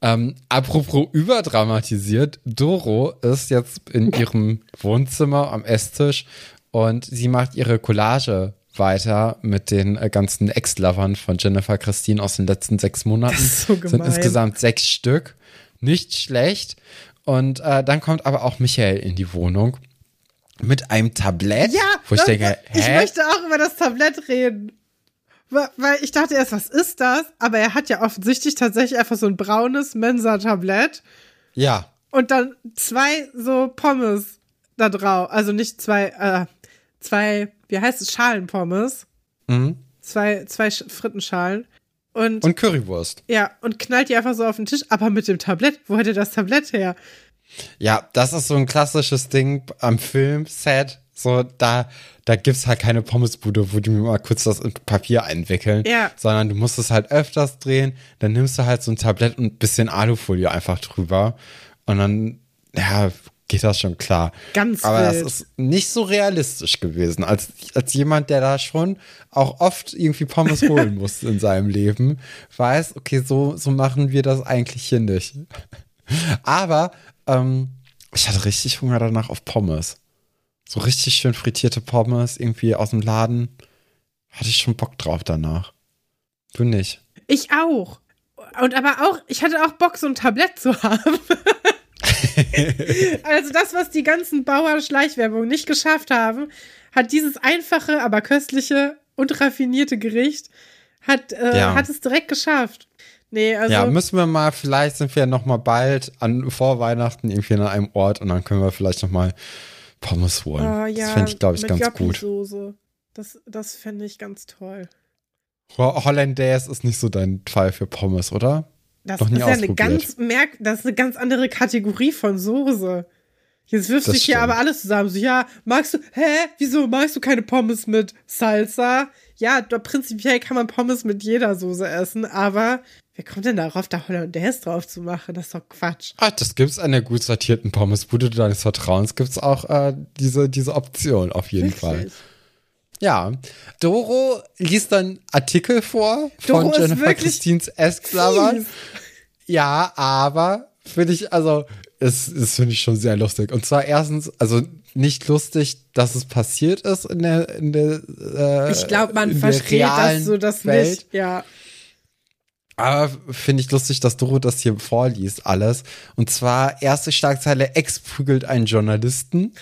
Ähm, apropos überdramatisiert, Doro ist jetzt in ihrem Wohnzimmer am Esstisch und sie macht ihre Collage weiter mit den äh, ganzen Ex-Lovern von Jennifer Christine aus den letzten sechs Monaten. Das ist so Sind gemein. insgesamt sechs Stück. Nicht schlecht. Und äh, dann kommt aber auch Michael in die Wohnung mit einem Tablett, Ja, wo ich das- denke, ich hä? möchte auch über das Tablett reden. Weil ich dachte erst, was ist das? Aber er hat ja offensichtlich tatsächlich einfach so ein braunes Mensa-Tablett ja, und dann zwei so Pommes da drauf. Also nicht zwei, äh, zwei, wie heißt es, Schalenpommes. Mhm. Zwei, zwei Sch- Frittenschalen. Und, und Currywurst. ja, und knallt die einfach so auf den Tisch, aber mit dem Tablett. Wo hätte das Tablett her? Ja, das ist so ein klassisches Ding am Filmset. So, da, da gibt's halt keine Pommesbude, wo die mir mal kurz das in Papier einwickeln. Ja. Sondern du musst es halt öfters drehen. Dann nimmst du halt so ein Tablett und ein bisschen Alufolie einfach drüber. Und dann, ja, geht das schon klar. Ganz Aber wild. das ist nicht so realistisch gewesen. Als, als jemand, der da schon auch oft irgendwie Pommes holen musste in seinem Leben, weiß, okay, so, so machen wir das eigentlich hier nicht. Aber ähm, ich hatte richtig Hunger danach auf Pommes. So richtig schön frittierte Pommes, irgendwie aus dem Laden. Hatte ich schon Bock drauf danach. Du nicht. Ich auch. Und aber auch, ich hatte auch Bock, so ein Tablett zu haben. also das, was die ganzen Bauer-Schleichwerbung nicht geschafft haben, hat dieses einfache, aber köstliche und raffinierte Gericht, hat, äh, Ja. hat es direkt geschafft. Nee, also. ja, müssen wir mal, vielleicht sind wir ja noch mal bald an, vor Weihnachten irgendwie an einem Ort und dann können wir vielleicht noch mal Pommes holen. oh, ja, das fände ich, glaube ich, mit ganz gut. Das, das fände ich ganz toll. Ho- Hollandaise ist nicht so dein Fall für Pommes, oder? Das ist ja eine ganz merk, das ist eine ganz andere Kategorie von Soße. Jetzt wirfst du Das hier aber alles zusammen. So, ja, magst du, hä? Wieso magst du keine Pommes mit Salsa? Ja, da, prinzipiell kann man Pommes mit jeder Soße essen, aber wer kommt denn darauf, da Hollandaise drauf zu machen? Das ist doch Quatsch. Ah, das gibt's an der gut sortierten Pommesbude deines Vertrauens. Gibt's auch äh, diese, diese Option auf jeden Fall. Ja. Doro liest dann Artikel vor Doro von Jennifer Esklavern. Fies. Ja, aber finde ich, also, es, es finde ich schon sehr lustig. Und zwar erstens, also nicht lustig, dass es passiert ist in der, in der äh, Ich glaube, man versteht das so, das Welt. nicht. Ja. Aber finde ich lustig, dass Doro das hier vorliest, alles. Und zwar, erste Schlagzeile, Ex prügelt einen Journalisten.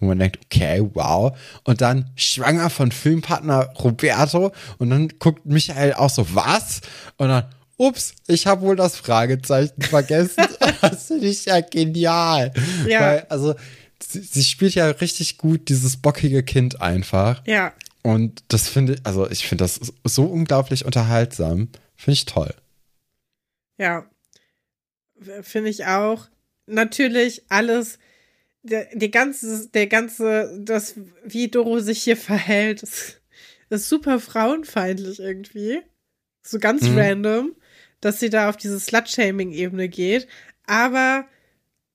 Wo man denkt, okay, wow. Und dann schwanger von Filmpartner Roberto. Und dann guckt Michael auch so, was? Und dann, ups, ich habe wohl das Fragezeichen vergessen. das finde ich ja genial. Ja. Weil, also, sie, sie spielt ja richtig gut dieses bockige Kind einfach. Ja. Und das finde ich, also ich finde das so unglaublich unterhaltsam. Finde ich toll. Ja, finde ich auch. Natürlich alles, der, der ganze, der ganze, das, wie Doro sich hier verhält, ist, ist super frauenfeindlich irgendwie. So ganz Mhm. random, dass sie da auf diese Slut-Shaming-Ebene geht. Aber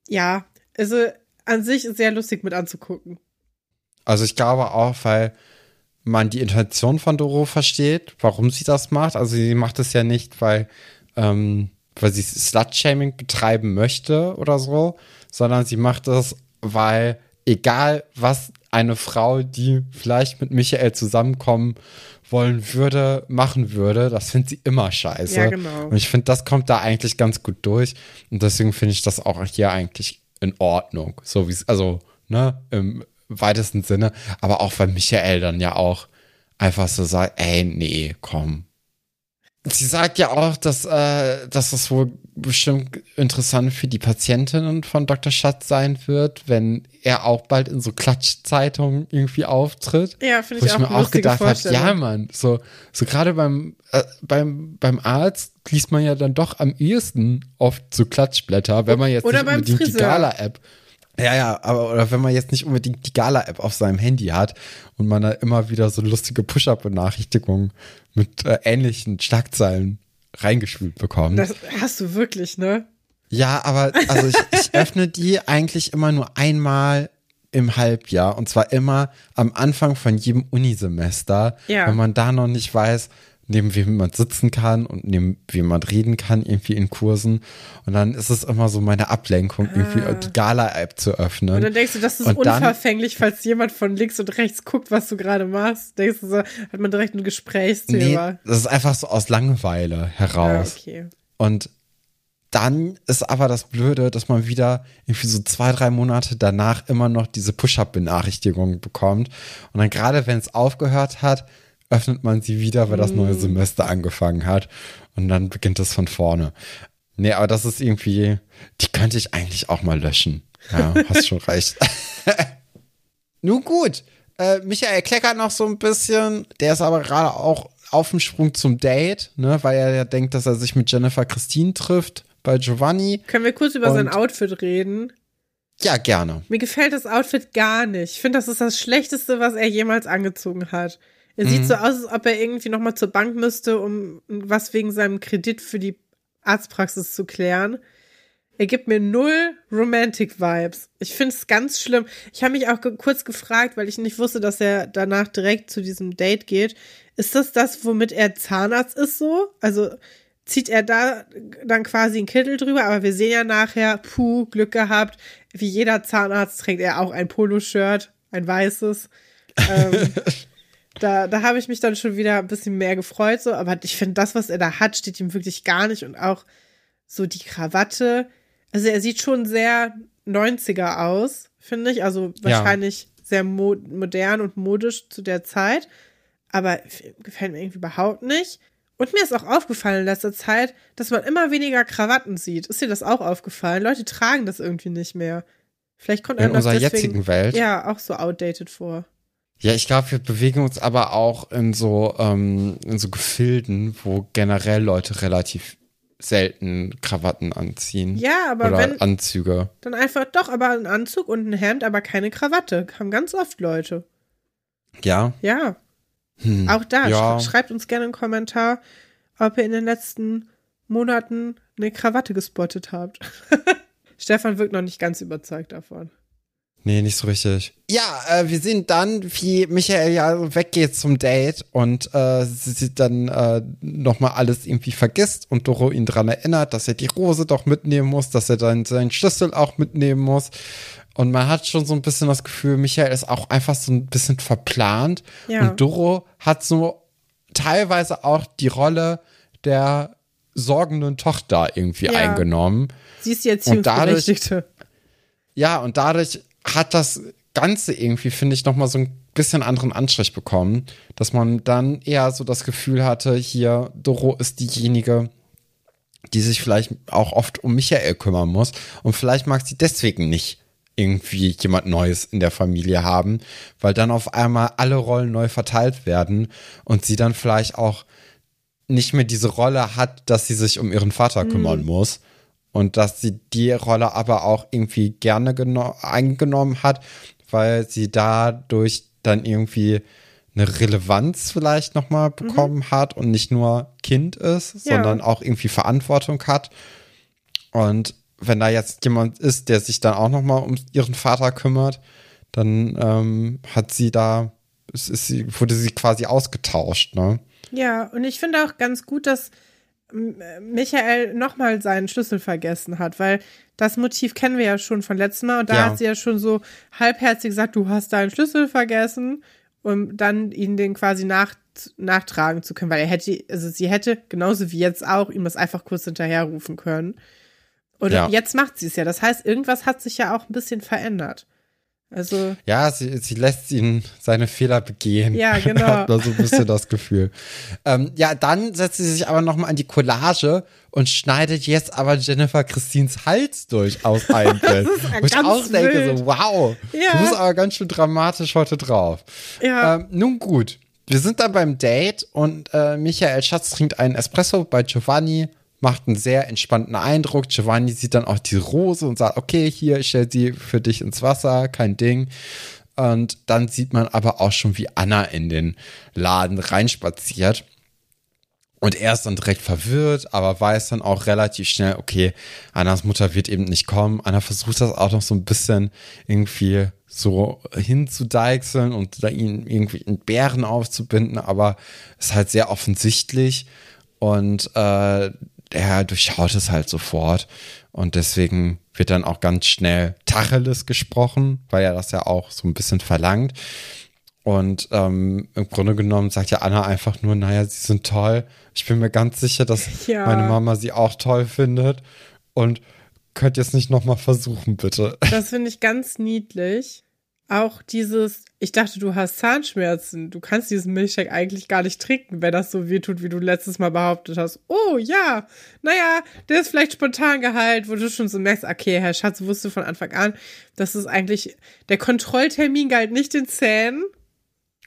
ja, also an sich ist sehr lustig mit anzugucken. Also ich glaube auch, weil man die Intention von Doro versteht, warum sie das macht. Also sie macht es ja nicht, weil, ähm, weil sie Slut-Shaming betreiben möchte oder so, sondern sie macht es, weil egal was eine Frau, die vielleicht mit Michael zusammenkommen wollen würde, machen würde, das findet sie immer scheiße. Ja, genau. Und ich finde, das kommt da eigentlich ganz gut durch. Und deswegen finde ich das auch hier eigentlich in Ordnung. So wie es, also, ne, im weitesten Sinne. Aber auch weil Michael dann ja auch einfach so sagt, ey, nee, komm. Sie sagt ja auch, dass, äh, dass das wohl bestimmt interessant für die Patientinnen von Dr. Schatz sein wird, wenn er auch bald in so Klatschzeitungen irgendwie auftritt. Ja, finde Wo ich ich auch mir eine auch lustige gedacht habe, ja, Mann, so, so gerade beim, äh, beim, beim Arzt liest man ja dann doch am ehesten oft so Klatschblätter, wenn man jetzt Oder nicht unbedingt die Friseur. Gala-App. Ja, ja, aber oder wenn man jetzt nicht unbedingt die Gala-App auf seinem Handy hat und man da immer wieder so lustige Push-Up-Benachrichtigungen mit äh, ähnlichen Schlagzeilen reingespielt bekommt. Das hast du wirklich, ne? Ja, aber also ich, ich öffne die eigentlich immer nur einmal im Halbjahr und zwar immer am Anfang von jedem Unisemester, Ja. wenn man da noch nicht weiß, neben wem man sitzen kann und neben wem man reden kann, irgendwie in Kursen. Und dann ist es immer so meine Ablenkung, irgendwie die Gala-App zu öffnen. Ah. Und dann denkst du, das ist Und dann- unverfänglich, falls jemand von links und rechts guckt, was du gerade machst. Denkst du so, hat man direkt ein nee, Gesprächsthema. das ist einfach so aus Langeweile ah, heraus. okay. Und dann ist aber das Blöde, dass man wieder irgendwie so zwei, drei Monate danach immer noch diese Push-Up-Benachrichtigung bekommt. Und dann gerade wenn es aufgehört hat, öffnet man sie wieder, weil das neue Semester angefangen hat. Und dann beginnt es von vorne. Nee, aber das ist irgendwie, die könnte ich eigentlich auch mal löschen. Ja, hast schon recht. Nun gut, äh, Michael kleckert noch so ein bisschen. Der ist aber gerade auch auf dem Sprung zum Date, ne, weil er ja denkt, dass er sich mit Jennifer Christine trifft bei Giovanni. Können wir kurz über sein Und- Outfit reden? Ja, gerne. Mir gefällt das Outfit gar nicht. Ich finde, das ist das Schlechteste, was er jemals angezogen hat. Er Mhm. sieht so aus, als ob er irgendwie noch mal zur Bank müsste, um was wegen seinem Kredit für die Arztpraxis zu klären. Er gibt mir null Romantic-Vibes. Ich finde es ganz schlimm. Ich habe mich auch ge kurz gefragt, weil ich nicht wusste, dass er danach direkt zu diesem Date geht. Ist das das, womit er Zahnarzt ist so? Also zieht er da dann quasi einen Kittel drüber, aber wir sehen ja nachher, puh, Glück gehabt. Wie jeder Zahnarzt trägt er auch ein Poloshirt, ein weißes. Ähm, da da habe ich mich dann schon wieder ein bisschen mehr gefreut, so, aber ich finde, das, was er da hat, steht ihm wirklich gar nicht und auch so die Krawatte. Also er sieht schon sehr 90er aus, finde ich. Also Ja. wahrscheinlich sehr mo modern und modisch zu der Zeit. Aber gefällt mir irgendwie überhaupt nicht. Und mir ist auch aufgefallen in letzter Zeit, dass man immer weniger Krawatten sieht. Ist dir das auch aufgefallen? Leute tragen das irgendwie nicht mehr. Vielleicht kommt In unserer deswegen, jetzigen Welt. Ja, auch so outdated vor. Ja, ich glaube, wir bewegen uns aber auch in so, ähm, in so Gefilden, wo generell Leute relativ selten Krawatten anziehen. Ja, aber Oder wenn, Anzüge. dann einfach doch, aber ein Anzug und ein Hemd, aber keine Krawatte. Haben ganz oft Leute. Ja. Ja, Hm. auch da. Ja. Sch schreibt uns gerne einen Kommentar, ob ihr in den letzten Monaten eine Krawatte gespottet habt. Stefan wirkt noch nicht ganz überzeugt davon. Nee, nicht so richtig. Ja, äh, wir sehen dann, wie Michael ja weggeht zum Date und äh, sie, sie dann äh, nochmal alles irgendwie vergisst und Doro ihn dran erinnert, dass er die Rose doch mitnehmen muss, dass er dann seinen Schlüssel auch mitnehmen muss. Und man hat schon so ein bisschen das Gefühl, Michael ist auch einfach so ein bisschen verplant. Ja. Und Doro hat so teilweise auch die Rolle der sorgenden Tochter irgendwie Ja. eingenommen. Sie ist die Und dadurch- Erziehungsberechtigte. Ja, und dadurch hat das Ganze irgendwie, finde ich, nochmal so ein bisschen anderen Anstrich bekommen, dass man dann eher so das Gefühl hatte, hier, Doro ist diejenige, die sich vielleicht auch oft um Michael kümmern muss. Und vielleicht mag sie deswegen nicht irgendwie jemand Neues in der Familie haben, weil dann auf einmal alle Rollen neu verteilt werden und sie dann vielleicht auch nicht mehr diese Rolle hat, dass sie sich um ihren Vater kümmern muss. Und dass sie die Rolle aber auch irgendwie gerne geno- eingenommen hat, weil sie dadurch dann irgendwie eine Relevanz vielleicht nochmal bekommen hat und nicht nur Kind ist, Ja. sondern auch irgendwie Verantwortung hat. Und wenn da jetzt jemand ist, der sich dann auch nochmal um ihren Vater kümmert, dann ähm, hat sie da es ist, sie, wurde sie quasi ausgetauscht, ne? Ja, und ich finde auch ganz gut, dass Michael nochmal seinen Schlüssel vergessen hat, weil das Motiv kennen wir ja schon von letztem Mal und da ja. hat sie ja schon so halbherzig gesagt, du hast deinen Schlüssel vergessen, um dann ihn den quasi nach, nachtragen zu können, weil er hätte, also sie hätte genauso wie jetzt auch ihm das einfach kurz hinterherrufen können. Und ja. jetzt macht sie es ja. Das heißt, irgendwas hat sich ja auch ein bisschen verändert. Also. Ja, sie, sie lässt ihn seine Fehler begehen. Ja, genau. Hat man so ein bisschen das Gefühl. Ähm, ja, dann setzt sie sich aber nochmal an die Collage und schneidet jetzt aber Jennifer Christins Hals durchaus ein. Wo ich auch wild. denke, so, wow, ja. du bist aber ganz schön dramatisch heute drauf. Ja. Ähm, nun gut. Wir sind dann beim Date und äh, Michael Schatz trinkt einen Espresso bei Giovanni macht einen sehr entspannten Eindruck. Giovanni sieht dann auch die Rose und sagt, okay, hier, ich stelle sie für dich ins Wasser, kein Ding. Und dann sieht man aber auch schon, wie Anna in den Laden reinspaziert. Und er ist dann direkt verwirrt, aber weiß dann auch relativ schnell, okay, Annas Mutter wird eben nicht kommen. Anna versucht das auch noch so ein bisschen irgendwie so hinzudeichseln und da ihn irgendwie in Bären aufzubinden, aber ist halt sehr offensichtlich. Und äh, er durchschaut es halt sofort. Und deswegen wird dann auch ganz schnell Tacheles gesprochen, weil er das ja auch so ein bisschen verlangt. Und ähm, im Grunde genommen sagt ja Anna einfach nur, naja, sie sind toll. Ich bin mir ganz sicher, dass ja. meine Mama sie auch toll findet. Und könnt ihr es nicht nochmal versuchen, bitte? Das finde ich ganz niedlich auch dieses, ich dachte, du hast Zahnschmerzen. Du kannst diesen Milchshake eigentlich gar nicht trinken, wenn das so weh tut, wie du letztes Mal behauptet hast. Oh ja, naja, der ist vielleicht spontan geheilt, wo du schon so merkst, okay, Herr Schatz wusste von Anfang an, dass es eigentlich, der Kontrolltermin galt nicht den Zähnen,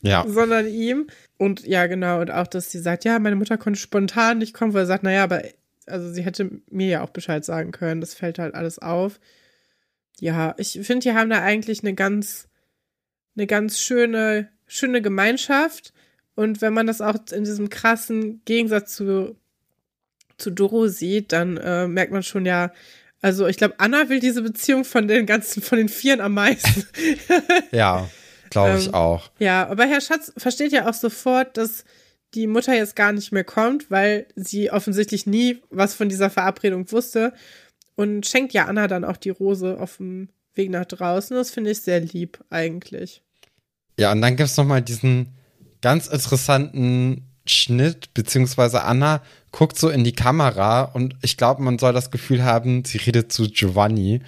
ja. sondern ihm. Und ja, genau, und auch, dass sie sagt, ja, meine Mutter konnte spontan nicht kommen, weil er sagt, naja, aber, also sie hätte mir ja auch Bescheid sagen können. Das fällt halt alles auf ja, ich finde, die haben da eigentlich eine ganz, eine ganz schöne, schöne Gemeinschaft. Und wenn man das auch in diesem krassen Gegensatz zu, zu Doro sieht, dann äh, merkt man schon ja, also ich glaube, Anna will diese Beziehung von den ganzen, von den Vieren am meisten. ja, glaube ich ähm, auch. Ja, aber Herr Schatz versteht ja auch sofort, dass die Mutter jetzt gar nicht mehr kommt, weil sie offensichtlich nie was von dieser Verabredung wusste und schenkt ja Anna dann auch die Rose auf dem Weg nach draußen. Das finde ich sehr lieb eigentlich. Ja, und dann gibt es nochmal diesen ganz interessanten Schnitt, beziehungsweise Anna guckt so in die Kamera und ich glaube, man soll das Gefühl haben, sie redet zu Giovanni,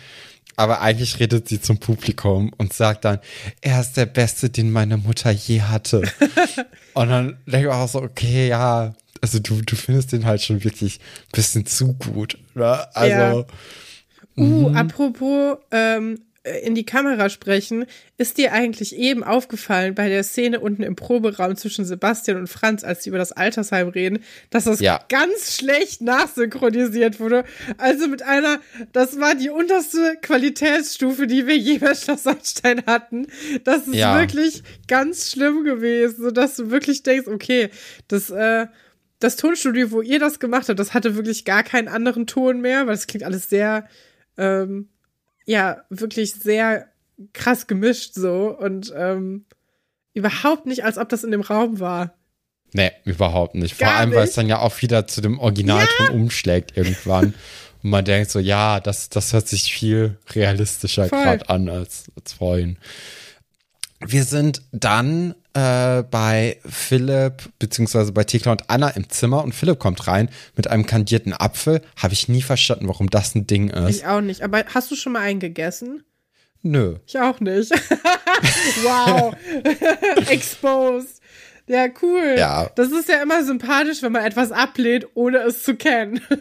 aber eigentlich redet sie zum Publikum und sagt dann, er ist der Beste, den meine Mutter je hatte. und dann denke ich auch so, okay, ja, also du, du findest den halt schon wirklich ein bisschen zu gut. Ne? Also. Ja. Uh, mhm. apropos ähm, in die Kamera sprechen, ist dir eigentlich eben aufgefallen bei der Szene unten im Proberaum zwischen Sebastian und Franz, als sie über das Altersheim reden, dass das ja. ganz schlecht nachsynchronisiert wurde. Also mit einer, das war die unterste Qualitätsstufe, die wir je bei Schloss Sandstein hatten. Das ist ja. wirklich ganz schlimm gewesen, sodass du wirklich denkst, okay, das, äh, das Tonstudio, wo ihr das gemacht habt, das hatte wirklich gar keinen anderen Ton mehr, weil es klingt alles sehr, ähm, ja, wirklich sehr krass gemischt so und ähm, überhaupt nicht, als ob das in dem Raum war. Nee, überhaupt nicht. Vor allem, weil es dann ja auch wieder zu dem Originalton ja. umschlägt irgendwann. Und man denkt so, ja, das, das hört sich viel realistischer gerade an als, als vorhin. Wir sind dann äh, bei Philipp beziehungsweise bei Thekla und Anna im Zimmer und Philipp kommt rein mit einem kandierten Apfel. Habe ich nie verstanden, warum das ein Ding ist. Ich auch nicht. Aber hast du schon mal einen gegessen? Nö. Ich auch nicht. wow. Exposed. Ja, cool. Ja. Das ist ja immer sympathisch, wenn man etwas ablehnt, ohne es zu kennen.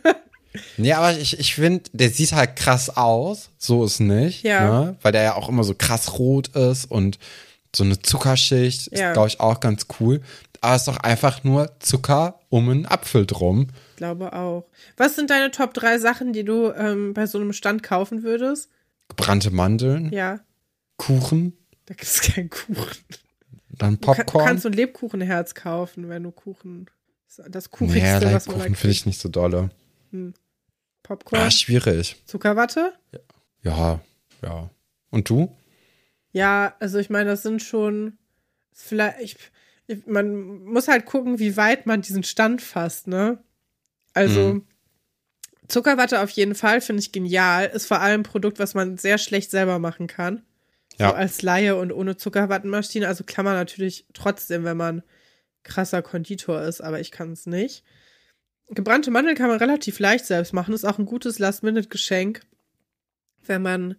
Nee, aber ich, ich finde, der sieht halt krass aus. So ist nicht. Ja. Ne? Weil der ja auch immer so krass rot ist und so eine Zuckerschicht ja. ist, glaube ich, auch ganz cool. Aber es ist doch einfach nur Zucker um einen Apfel drum. Ich glaube auch. Was sind deine Top 3 Sachen, die du ähm, bei so einem Stand kaufen würdest? Gebrannte Mandeln. Ja. Kuchen. Da gibt es keinen Kuchen. Dann Popcorn. Du kannst du ein Lebkuchenherz kaufen, wenn du Kuchen. Das Kuchigste, naja, was man Kuchen finde ich nicht so dolle. Hm. Popcorn. Ah, schwierig. Zuckerwatte? Ja, ja. Und du? Ja, also ich meine, das sind schon, Vielleicht, ich, man muss halt gucken, wie weit man diesen Stand fasst, ne? Also, Mhm. Zuckerwatte auf jeden Fall finde ich genial. Ist vor allem ein Produkt, was man sehr schlecht selber machen kann. Ja. So als Laie und ohne Zuckerwattenmaschine. Also kann man natürlich trotzdem, wenn man krasser Konditor ist, aber ich kann es nicht. Gebrannte Mandeln kann man relativ leicht selbst machen. Ist auch ein gutes Last-Minute-Geschenk, wenn man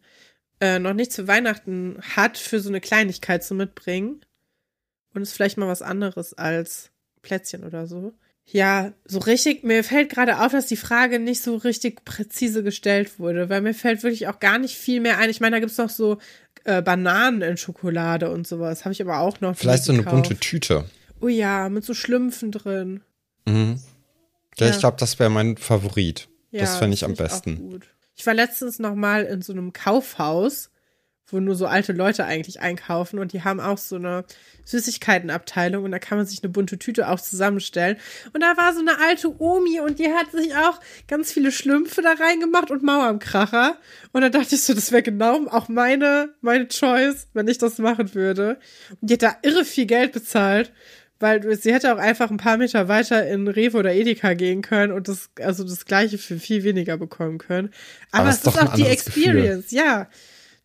äh, noch nichts für Weihnachten hat, für so eine Kleinigkeit zu mitbringen. Und ist vielleicht mal was anderes als Plätzchen oder so. Ja, so richtig, mir fällt gerade auf, dass die Frage nicht so richtig präzise gestellt wurde, weil mir fällt wirklich auch gar nicht viel mehr ein. Ich meine, da gibt's noch so äh, Bananen in Schokolade und sowas. Habe ich aber auch noch. Vielleicht so eine bunte Tüte. Oh ja, mit so Schlümpfen drin. Mhm. Ja, Ja. ich glaube, das wäre mein Favorit. Ja, das fände ich am find auch besten. gut. Ich war letztens noch mal in so einem Kaufhaus, wo nur so alte Leute eigentlich einkaufen und die haben auch so eine Süßigkeitenabteilung und da kann man sich eine bunte Tüte auch zusammenstellen. Und da war so eine alte Omi und die hat sich auch ganz viele Schlümpfe da reingemacht und Mauerkracher. Und da dachte ich so, das wäre genau auch meine, meine Choice, wenn ich das machen würde. Und die hat da irre viel Geld bezahlt. Weil sie hätte auch einfach ein paar Meter weiter in Rewe oder Edeka gehen können und das, also das Gleiche für viel weniger bekommen können. Aber, Aber es ist doch ist auch die anderes Gefühl. Experience, ja.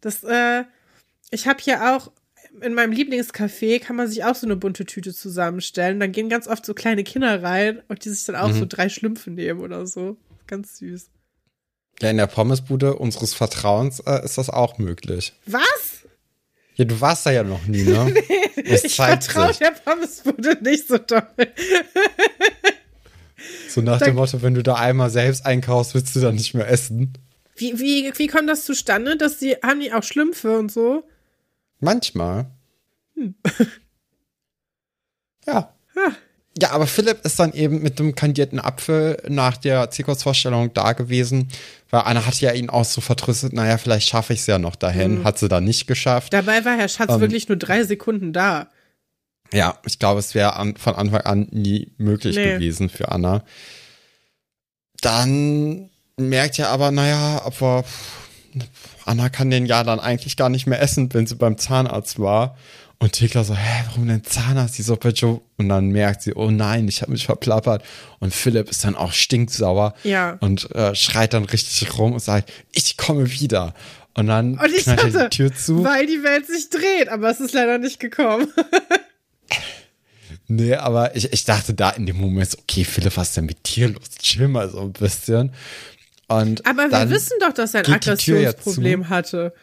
Das, äh, ich habe hier auch in meinem Lieblingscafé kann man sich auch so eine bunte Tüte zusammenstellen. Dann gehen ganz oft so kleine Kinder rein und die sich dann auch Mhm. so drei Schlümpfe nehmen oder so. Ganz süß. Ja, in der Pommesbude unseres Vertrauens äh, ist das auch möglich. Was? Ja, du warst da ja noch nie, ne? Es ich vertraue der Pommesbude nicht so doll. So nach Da- dem Motto, wenn du da einmal selbst einkaufst, willst du dann nicht mehr essen. Wie, wie, wie kommt das zustande, dass die, haben die auch Schlümpfe und so? Manchmal. Hm. Ja. Ah. Ja, aber Philipp ist dann eben mit dem kandierten Apfel nach der Zirkusvorstellung da gewesen, weil Anna hat ja ihn auch so vertröstet, naja, vielleicht schaffe ich es ja noch dahin. Mhm. Hat sie dann nicht geschafft. Dabei war Herr Schatz Ähm. wirklich nur drei Sekunden da. Ja, ich glaube, es wäre an, von Anfang an nie möglich Nee. gewesen für Anna. Dann merkt ja aber, naja, aber Anna kann den ja dann eigentlich gar nicht mehr essen, wenn sie beim Zahnarzt war. Und Thekla so, hä, warum denn Zahnarzt, die Suppe Joe? Und dann merkt sie, oh nein, ich habe mich verplappert. Und Philipp ist dann auch stinksauer Ja. und äh, schreit dann richtig rum und sagt, ich komme wieder. Und dann Und ich knallt er dachte, die Tür zu. weil die Welt sich dreht, aber es ist leider nicht gekommen. Nee, aber ich, ich dachte da in dem Moment so, okay, Philipp, was ist denn mit dir los? Chill mal so ein bisschen. Und Aber wir wissen doch, dass er ein ja Aggressionsproblem hatte.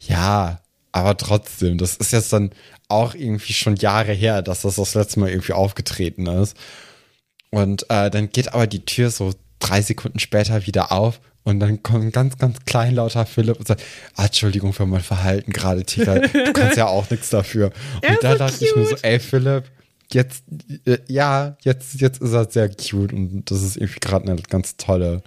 Ja, aber trotzdem, das ist jetzt dann auch irgendwie schon Jahre her, dass das das letzte Mal irgendwie aufgetreten ist. Und äh, dann geht aber die Tür so drei Sekunden später wieder auf und dann kommt ein ganz, ganz kleinlauter Philipp und sagt, ah, Entschuldigung für mein Verhalten gerade, Tika, du kannst ja auch nichts dafür. Und da so dachte ich mir so, cute. ey Philipp, jetzt, äh, ja, jetzt, jetzt ist er sehr cute und das ist irgendwie gerade eine ganz tolle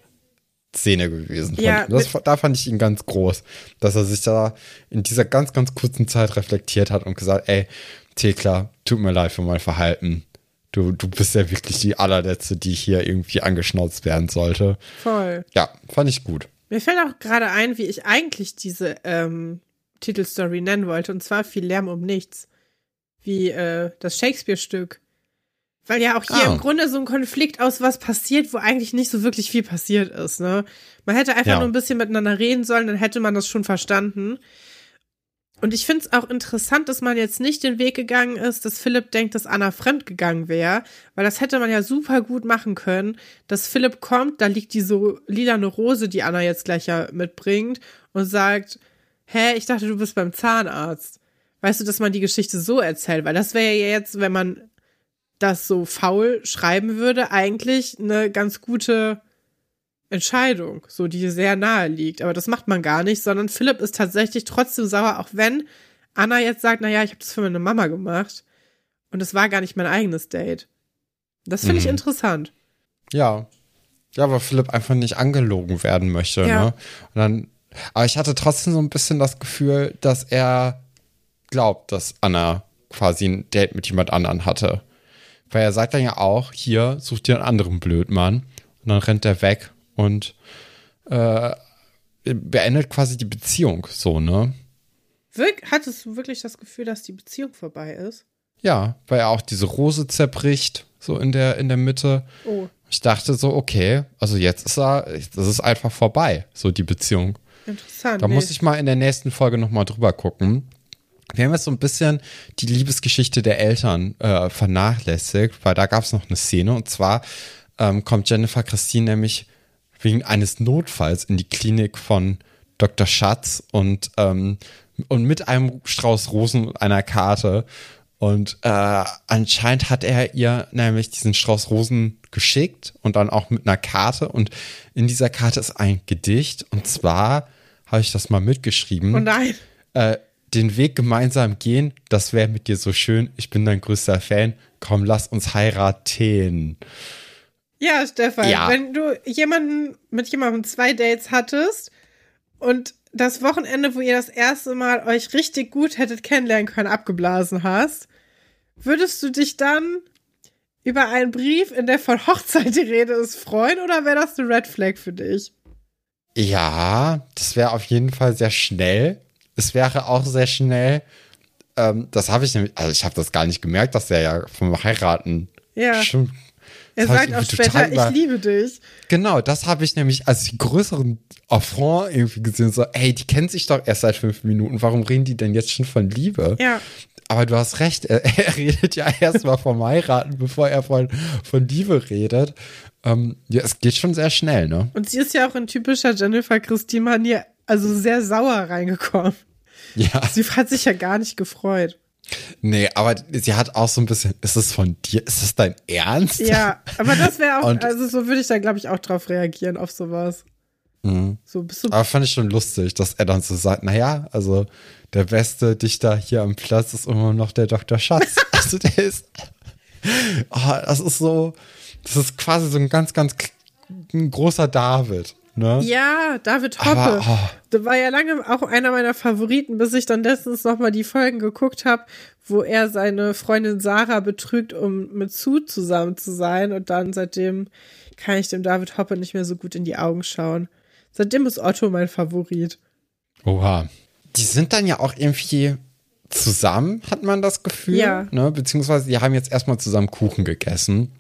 Szene gewesen. Ja, das, da fand ich ihn ganz groß, dass er sich da in dieser ganz, ganz kurzen Zeit reflektiert hat und gesagt, ey, Thekla, tut mir leid für mein Verhalten. Du, du bist ja wirklich die allerletzte, die hier irgendwie angeschnauzt werden sollte. Voll. Ja, fand ich gut. Mir fällt auch gerade ein, wie ich eigentlich diese ähm, Titelstory nennen wollte, und zwar viel Lärm um nichts. Wie äh, das Shakespeare-Stück. Weil ja auch hier Ah. im Grunde so ein Konflikt aus was passiert, wo eigentlich nicht so wirklich viel passiert ist, ne? Man hätte einfach Ja. nur ein bisschen miteinander reden sollen, dann hätte man das schon verstanden. Und ich finde es auch interessant, dass man jetzt nicht den Weg gegangen ist, dass Philipp denkt, dass Anna fremdgegangen wäre, weil das hätte man ja super gut machen können, dass Philipp kommt, da liegt diese lilane Rose, die Anna jetzt gleich ja mitbringt und sagt, hä, ich dachte, du bist beim Zahnarzt. Weißt du, dass man die Geschichte so erzählt, weil das wäre ja jetzt, wenn man das so faul schreiben würde, eigentlich eine ganz gute Entscheidung, so die sehr nahe liegt. Aber das macht man gar nicht, sondern Philipp ist tatsächlich trotzdem sauer, auch wenn Anna jetzt sagt, na ja, ich habe das für meine Mama gemacht und es war gar nicht mein eigenes Date. Das finde ich Mhm. interessant. Ja. Ja, weil Philipp einfach nicht angelogen werden möchte, Ja. ne? Und dann, aber ich hatte trotzdem so ein bisschen das Gefühl, dass er glaubt, dass Anna quasi ein Date mit jemand anderen hatte. Weil er sagt dann ja auch, hier, such dir einen anderen Blödmann. Und dann rennt er weg und äh, beendet quasi die Beziehung so, ne? Wirk hattest du wirklich das Gefühl, dass die Beziehung vorbei ist? Ja, weil er auch diese Rose zerbricht, so in der, in der Mitte. Oh, Ich dachte so, okay, also jetzt ist er, das ist einfach vorbei, so die Beziehung. interessant. Da Nee. muss ich mal in der nächsten Folge nochmal drüber gucken. Wir haben jetzt so ein bisschen die Liebesgeschichte der Eltern äh, vernachlässigt, weil da gab es noch eine Szene und zwar ähm, kommt Jennifer Christine nämlich wegen eines Notfalls in die Klinik von Dr. Schatz und, ähm, und mit einem Strauß Rosen und einer Karte. Und äh, anscheinend hat er ihr nämlich diesen Strauß Rosen geschickt und dann auch mit einer Karte. Und in dieser Karte ist ein Gedicht. Und zwar habe ich das mal mitgeschrieben. Oh nein. äh, den Weg gemeinsam gehen, das wäre mit dir so schön. Ich bin dein größter Fan. Komm, lass uns heiraten. Ja, Stefan, Ja. wenn du jemanden mit jemandem zwei Dates hattest und das Wochenende, wo ihr das erste Mal euch richtig gut hättet kennenlernen können, abgeblasen hast, würdest du dich dann über einen Brief, in der von Hochzeit die Rede ist, freuen oder wäre das eine Red Flag für dich? Ja, das wäre auf jeden Fall sehr schnell. Es wäre auch sehr schnell. Ähm, das habe ich nämlich, also ich habe das gar nicht gemerkt, dass der ja vom Heiraten Ja. Er Das hab sagt auch später, über- ich liebe dich. Genau, das habe ich nämlich als größeren Affront irgendwie gesehen. So, ey, die kennen sich doch erst seit fünf Minuten. Warum reden die denn jetzt schon von Liebe? Ja. Aber du hast recht, er, er redet ja erstmal vom Heiraten, bevor er von, von Liebe redet. Ähm, ja, es geht schon sehr schnell, ne? Und sie ist ja auch in typischer Jennifer Christine-Manier, also sehr sauer reingekommen. Ja. Sie hat sich ja gar nicht gefreut. Nee, aber sie hat auch so ein bisschen, ist es von dir? Ist das dein Ernst? Ja, aber das wäre auch, Und- also so würde ich da, glaube ich, auch drauf reagieren, auf sowas. Mhm. So bist du. Aber fand ich schon lustig, dass er dann so sagt, naja, also der beste Dichter hier am Platz ist immer noch der Dr. Schatz. also der ist, oh, das ist so, das ist quasi so ein ganz, ganz ein großer David, ne? Ja, David Hoppe. Aber, oh, Das war ja lange auch einer meiner Favoriten, bis ich dann letztens nochmal die Folgen geguckt habe, wo er seine Freundin Sarah betrügt, um mit Sue zusammen zu sein. Und dann seitdem kann ich dem David Hoppe nicht mehr so gut in die Augen schauen. Seitdem ist Otto mein Favorit. Oha. Die sind dann ja auch irgendwie zusammen, hat man das Gefühl. Ja. Ne? Beziehungsweise die haben jetzt erstmal zusammen Kuchen gegessen.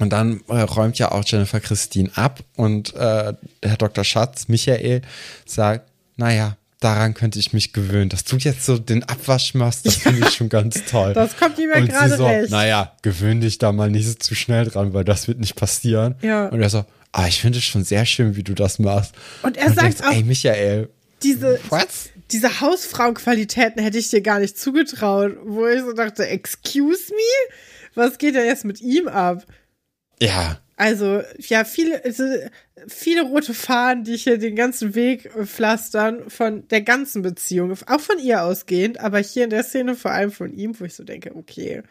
Und dann äh, räumt ja auch Jennifer Christine ab und äh, Herr Dr. Schatz, Michael, sagt, naja, daran könnte ich mich gewöhnen. Dass du jetzt so den Abwasch machst, das finde ich schon ganz toll. Das kommt ihm ja und gerade so, recht. naja, gewöhn dich da mal nicht so zu schnell dran, weil das wird nicht passieren. Ja. Und er so, ah, ich finde es schon sehr schön, wie du das machst. Und er du sagt denkst, auch- ey, Michael, Diese, diese Hausfrauenqualitäten hätte ich dir gar nicht zugetraut, wo ich so dachte, excuse me? Was geht denn jetzt mit ihm ab? Ja, Also, ja, viele, viele rote Fahnen, die hier den ganzen Weg pflastern von der ganzen Beziehung, auch von ihr ausgehend, aber hier in der Szene vor allem von ihm, wo ich so denke, okay,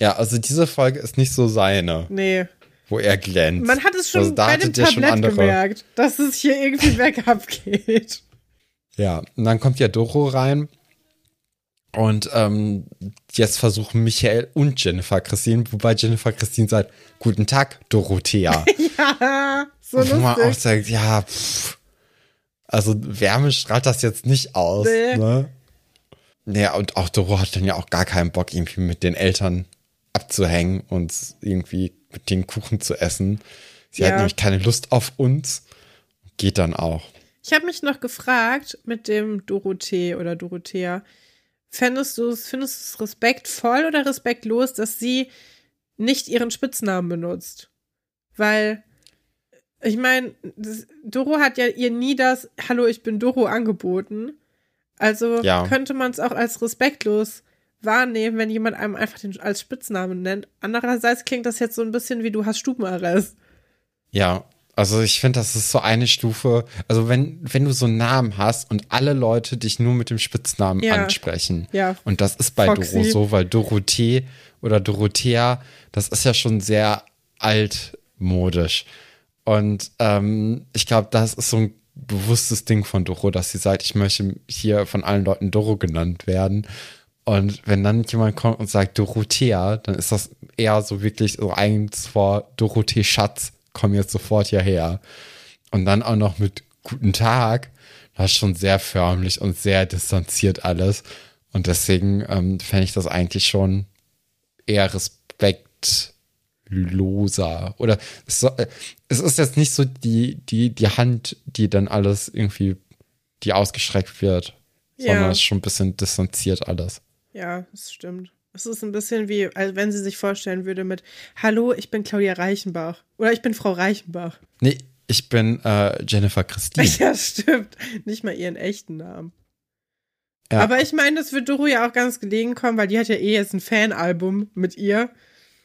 Ja, also diese Folge ist nicht so seine, nee. wo er glänzt. Man hat es schon Also bei dem Tablett gemerkt, dass es hier irgendwie bergab geht. Ja, und dann kommt ja Doro rein. Und ähm, jetzt versuchen Michael und Jennifer Christine, wobei Jennifer Christine sagt, guten Tag, Dorothea. ja, so Wo man auch lustig. sagt, ja, pff, also Wärme strahlt das jetzt nicht aus. Nee. Ne? Ja, und auch Doro hat dann ja auch gar keinen Bock, irgendwie mit den Eltern abzuhängen und irgendwie mit den Kuchen zu essen. Sie hat Ja. nämlich keine Lust auf uns. Geht dann auch. Ich habe mich noch gefragt mit dem Dorothee oder Dorothea, fändest du es, findest du es respektvoll oder respektlos, dass sie nicht ihren Spitznamen benutzt? Weil, ich meine, Doro hat ja ihr nie das Hallo, ich bin Doro angeboten. Also Ja. könnte man es auch als respektlos wahrnehmen, wenn jemand einem einfach den als Spitznamen nennt. Andererseits klingt das jetzt so ein bisschen wie du hast Stubenarrest. Ja, also ich finde, das ist so eine Stufe. Also wenn, wenn du so einen Namen hast und alle Leute dich nur mit dem Spitznamen Ja. ansprechen. Ja. Und das ist bei Foxy. Doro so, weil Dorothee oder Dorothea, das ist ja schon sehr altmodisch. Und ähm, ich glaube, das ist so ein bewusstes Ding von Doro, dass sie sagt, ich möchte hier von allen Leuten Doro genannt werden. Und wenn dann jemand kommt und sagt Dorothea, dann ist das eher so wirklich so eins vor Dorothee Schatz, komm jetzt sofort hierher. Und dann auch noch mit Guten Tag, das ist schon sehr förmlich und sehr distanziert alles. Und deswegen ähm, fände ich das eigentlich schon eher respektloser. Oder es, so, es ist jetzt nicht so die, die, die Hand, die dann alles irgendwie, die ausgestreckt wird, Ja. sondern es ist schon ein bisschen distanziert alles. Ja, das stimmt. Es ist ein bisschen wie, als wenn sie sich vorstellen würde mit Hallo, ich bin Claudia Reichenbach. Oder ich bin Frau Reichenbach. Nee, ich bin äh, Jennifer Christine. Ja, stimmt. Nicht mal ihren echten Namen. Ja. Aber ich meine, das wird Doro ja auch ganz gelegen kommen, weil die hat ja eh jetzt ein Fanalbum mit ihr.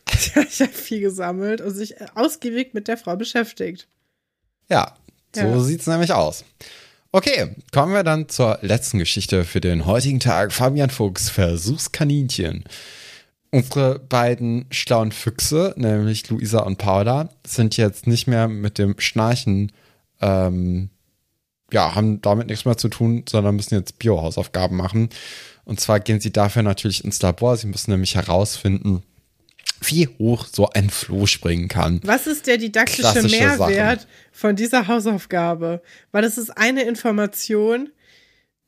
Die hat ja viel gesammelt und sich ausgiebig mit der Frau beschäftigt. Ja, so Ja. sieht's nämlich aus. Okay, kommen wir dann zur letzten Geschichte für den heutigen Tag. Fabian Fuchs, Versuchskaninchen. Unsere beiden schlauen Füchse, nämlich Luisa und Paula, sind jetzt nicht mehr mit dem Schnarchen, ähm, ja, haben damit nichts mehr zu tun, sondern müssen jetzt Biohausaufgaben machen. Und zwar gehen sie dafür natürlich ins Labor. Sie müssen nämlich herausfinden, wie hoch so ein Floh springen kann. Was ist der didaktische Mehrwert von dieser Hausaufgabe? Weil das ist eine Information,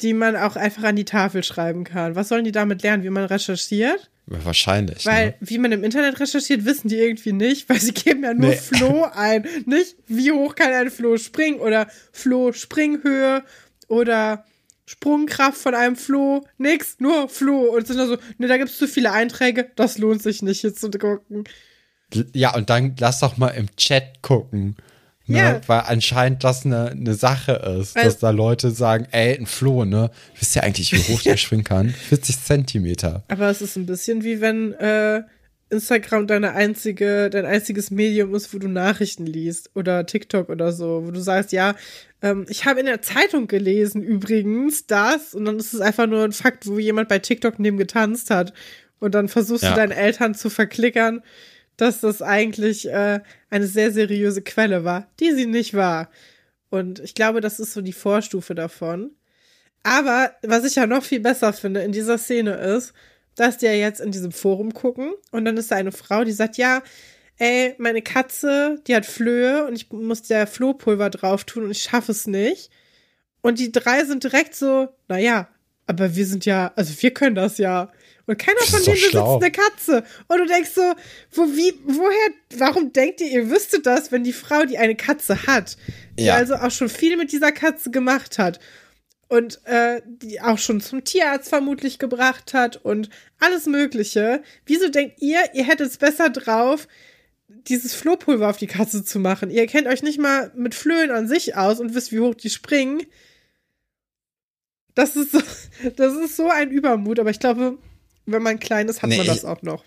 die man auch einfach an die Tafel schreiben kann. Was sollen die damit lernen, wie man recherchiert? Wahrscheinlich. Weil, ne? wie man im Internet recherchiert, wissen die irgendwie nicht, weil sie geben ja nur Nee. Floh ein. Nicht, wie hoch kann ein Floh springen oder Floh Springhöhe oder Sprungkraft von einem Floh. Nix, nur Floh. Und sind da so, ne, da gibt's zu viele Einträge, das lohnt sich nicht hier zu gucken. Ja, und dann lass doch mal im Chat gucken. Ne? Ja. Weil anscheinend das eine, eine Sache ist, Weil- dass da Leute sagen, ey, ein Floh, ne? Wisst ihr eigentlich, wie hoch der springen kann? 40 Zentimeter. Aber es ist ein bisschen wie wenn äh, Instagram deine einzige, dein einziges Medium ist, wo du Nachrichten liest oder TikTok oder so, wo du sagst, ja, ähm, ich habe in der Zeitung gelesen übrigens das und dann ist es einfach nur ein Fakt, wo jemand bei TikTok neben getanzt hat und dann versuchst Ja. du deinen Eltern zu verklickern, dass das eigentlich äh, eine sehr seriöse Quelle war, die sie nicht war. Und ich glaube, das ist so die Vorstufe davon. Aber was ich ja noch viel besser finde in dieser Szene ist, dass die ja jetzt in diesem Forum gucken und dann ist da eine Frau, die sagt, ja, ey, meine Katze, die hat Flöhe und ich muss der Flohpulver drauf tun und ich schaffe es nicht. Und die drei sind direkt so, naja, aber wir sind ja, also wir können das ja. Und keiner von denen besitzt eine Katze. Und du denkst so, wo, wie, woher, warum denkt ihr, ihr wüsstet das, wenn die Frau, die eine Katze hat, die Ja. also auch schon viel mit dieser Katze gemacht hat und äh, die auch schon zum Tierarzt vermutlich gebracht hat und alles Mögliche. Wieso denkt ihr, ihr hättet es besser drauf, dieses Flohpulver auf die Katze zu machen? Ihr kennt euch nicht mal mit Flöhen an sich aus und wisst, wie hoch die springen. Das ist so, das ist so ein Übermut, aber ich glaube, wenn man klein ist, hat Nee, man das auch noch.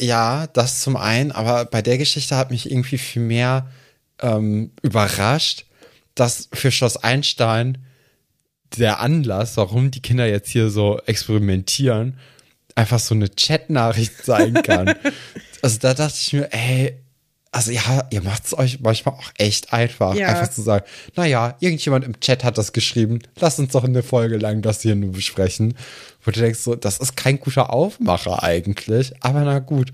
Ja, das zum einen, aber bei der Geschichte hat mich irgendwie viel mehr ähm, überrascht, dass für Schloss Einstein der Anlass, warum die Kinder jetzt hier so experimentieren, einfach so eine Chat-Nachricht sein kann. also da dachte ich mir, ey, also ja, ihr macht es euch manchmal auch echt einfach, Ja. einfach zu sagen, naja, irgendjemand im Chat hat das geschrieben, lass uns doch eine Folge lang das hier nur besprechen. Wo du denkst so, das ist kein guter Aufmacher eigentlich, aber na gut.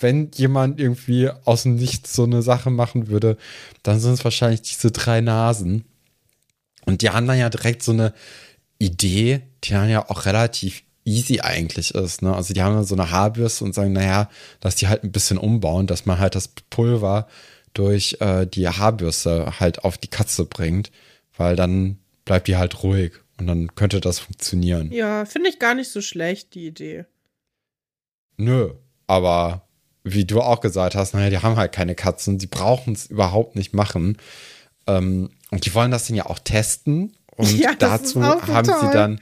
Wenn jemand irgendwie aus dem Nichts so eine Sache machen würde, dann sind es wahrscheinlich diese drei Nasen. Und die haben dann ja direkt so eine Idee, die dann ja auch relativ easy eigentlich ist. Ne? Also die haben dann so eine Haarbürste und sagen, naja, dass die halt ein bisschen umbauen, dass man halt das Pulver durch äh, die Haarbürste halt auf die Katze bringt, weil dann bleibt die halt ruhig und dann könnte das funktionieren. Ja, finde ich gar nicht so schlecht, die Idee. Nö, aber wie du auch gesagt hast, naja, die haben halt keine Katzen, die brauchen es überhaupt nicht machen. Ähm, und die wollen das dann ja auch testen. Und Ja, dazu haben toll. sie dann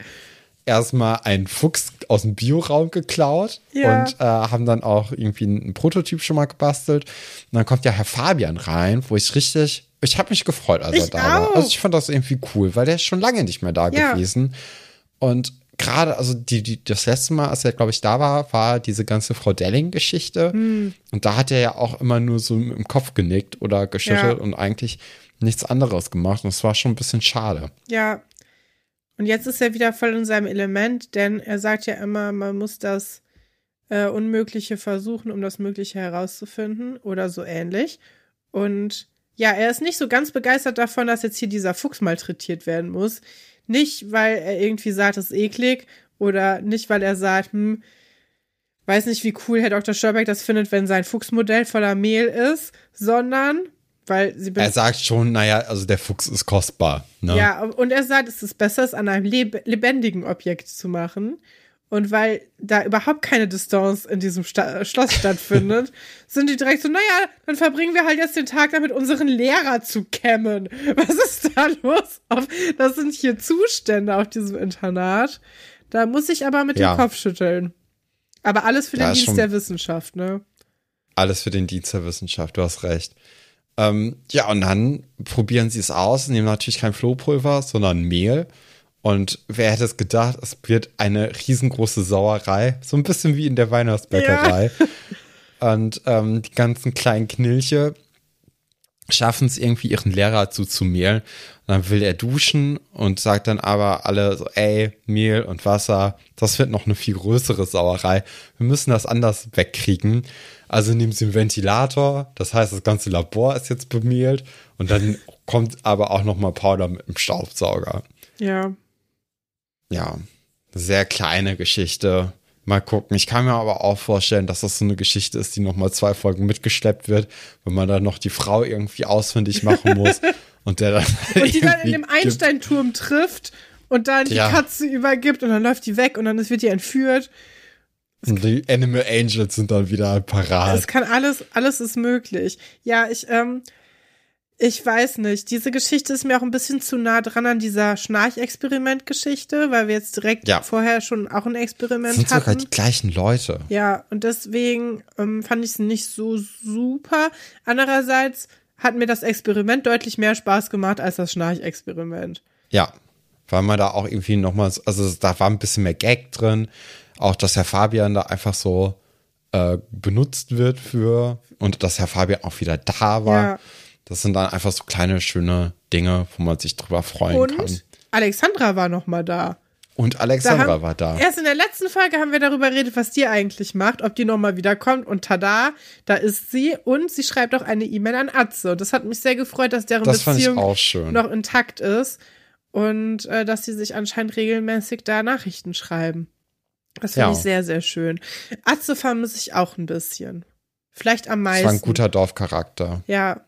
erstmal einen Fuchs aus dem Bioraum geklaut Ja. und äh, haben dann auch irgendwie einen Prototyp schon mal gebastelt. Und dann kommt ja Herr Fabian rein, wo ich richtig, ich habe mich gefreut, als er Ich da war. auch. Also ich fand das irgendwie cool, weil der ist schon lange nicht mehr da Ja. gewesen. Und gerade, also die, die, das letzte Mal, als er, glaube ich, da war, war diese ganze Frau Delling-Geschichte. Hm. Und da hat er ja auch immer nur so im Kopf genickt oder geschüttelt Ja. und eigentlich nichts anderes gemacht. Und es war schon ein bisschen schade. Ja. Und jetzt ist er wieder voll in seinem Element, denn er sagt ja immer, man muss das äh, Unmögliche versuchen, um das Mögliche herauszufinden oder so ähnlich. Und Ja, er ist nicht so ganz begeistert davon, dass jetzt hier dieser Fuchs malträtiert werden muss. Nicht, weil er irgendwie sagt, es ist eklig oder nicht, weil er sagt, hm, weiß nicht, wie cool Herr Dr. Stolberg das findet, wenn sein Fuchsmodell voller Mehl ist, sondern weil sie Er sagt schon, naja, also der Fuchs ist kostbar. Ne? Ja, und er sagt, es ist besser, es an einem leb lebendigen Objekt zu machen. Und weil da überhaupt keine Distanz in diesem Sta Schloss stattfindet, sind die direkt so, naja, dann verbringen wir halt jetzt den Tag damit, unseren Lehrer zu kämmen. Was ist da los? das sind hier Zustände auf diesem Internat. Da muss ich aber mit ja. dem Kopf schütteln. Aber alles für den Dienst der Wissenschaft, ne? Alles für den Dienst der Wissenschaft, du hast recht. Ähm, ja, und dann probieren sie es aus, nehmen natürlich kein Flohpulver, sondern Mehl und wer hätte es gedacht, es wird eine riesengroße Sauerei, so ein bisschen wie in der Weihnachtsbäckerei. Ja. Und ähm, die ganzen kleinen Knilche schaffen es irgendwie, ihren Lehrer zuzumehlen. Und dann will er duschen und sagt dann aber alle so, ey, Mehl und Wasser, das wird noch eine viel größere Sauerei. Wir müssen das anders wegkriegen. Also nehmen sie einen Ventilator, das heißt, das ganze Labor ist jetzt bemehlt und dann kommt aber auch noch mal Powder mit dem Staubsauger. Ja ja, sehr kleine Geschichte. Mal gucken. Ich kann mir aber auch vorstellen, dass das so eine Geschichte ist, die nochmal zwei Folgen mitgeschleppt wird, wenn man dann noch die Frau irgendwie ausfindig machen muss und der dann. Und die dann in dem Einsteinturm trifft und dann die ja. Katze übergibt und dann läuft die weg und dann wird die entführt. Und die Animal Angels sind dann wieder parat. Es kann alles, alles ist möglich. Ja, ich, ähm, ich weiß nicht. Diese Geschichte ist mir auch ein bisschen zu nah dran an dieser Schnarchexperiment-Geschichte, weil wir jetzt direkt ja. vorher schon auch ein Experiment sind hatten. sogar die gleichen Leute. Ja, und deswegen ähm, fand ich es nicht so super. Andererseits hat mir das Experiment deutlich mehr Spaß gemacht als das Schnarchexperiment. Ja, weil man da auch irgendwie nochmal, also da war ein bisschen mehr Gag drin. Auch, dass Herr Fabian da einfach so äh, benutzt wird für und dass Herr Fabian auch wieder da war. Ja. Das sind dann einfach so kleine, schöne Dinge, wo man sich drüber freuen und kann. Alexandra war noch mal da. Und Alexandra da haben, war da. Erst in der letzten Folge haben wir darüber geredet, was die eigentlich macht, ob die nochmal wiederkommt. Und tada, da ist sie. Und sie schreibt auch eine E-Mail an Atze. Und das hat mich sehr gefreut, dass deren das Beziehung noch intakt ist. Und äh, dass sie sich anscheinend regelmäßig da Nachrichten schreiben. Das finde ja. ich sehr, sehr schön. Atze vermisse ich auch ein bisschen. Vielleicht am meisten. Das war ein guter Dorfcharakter. Ja,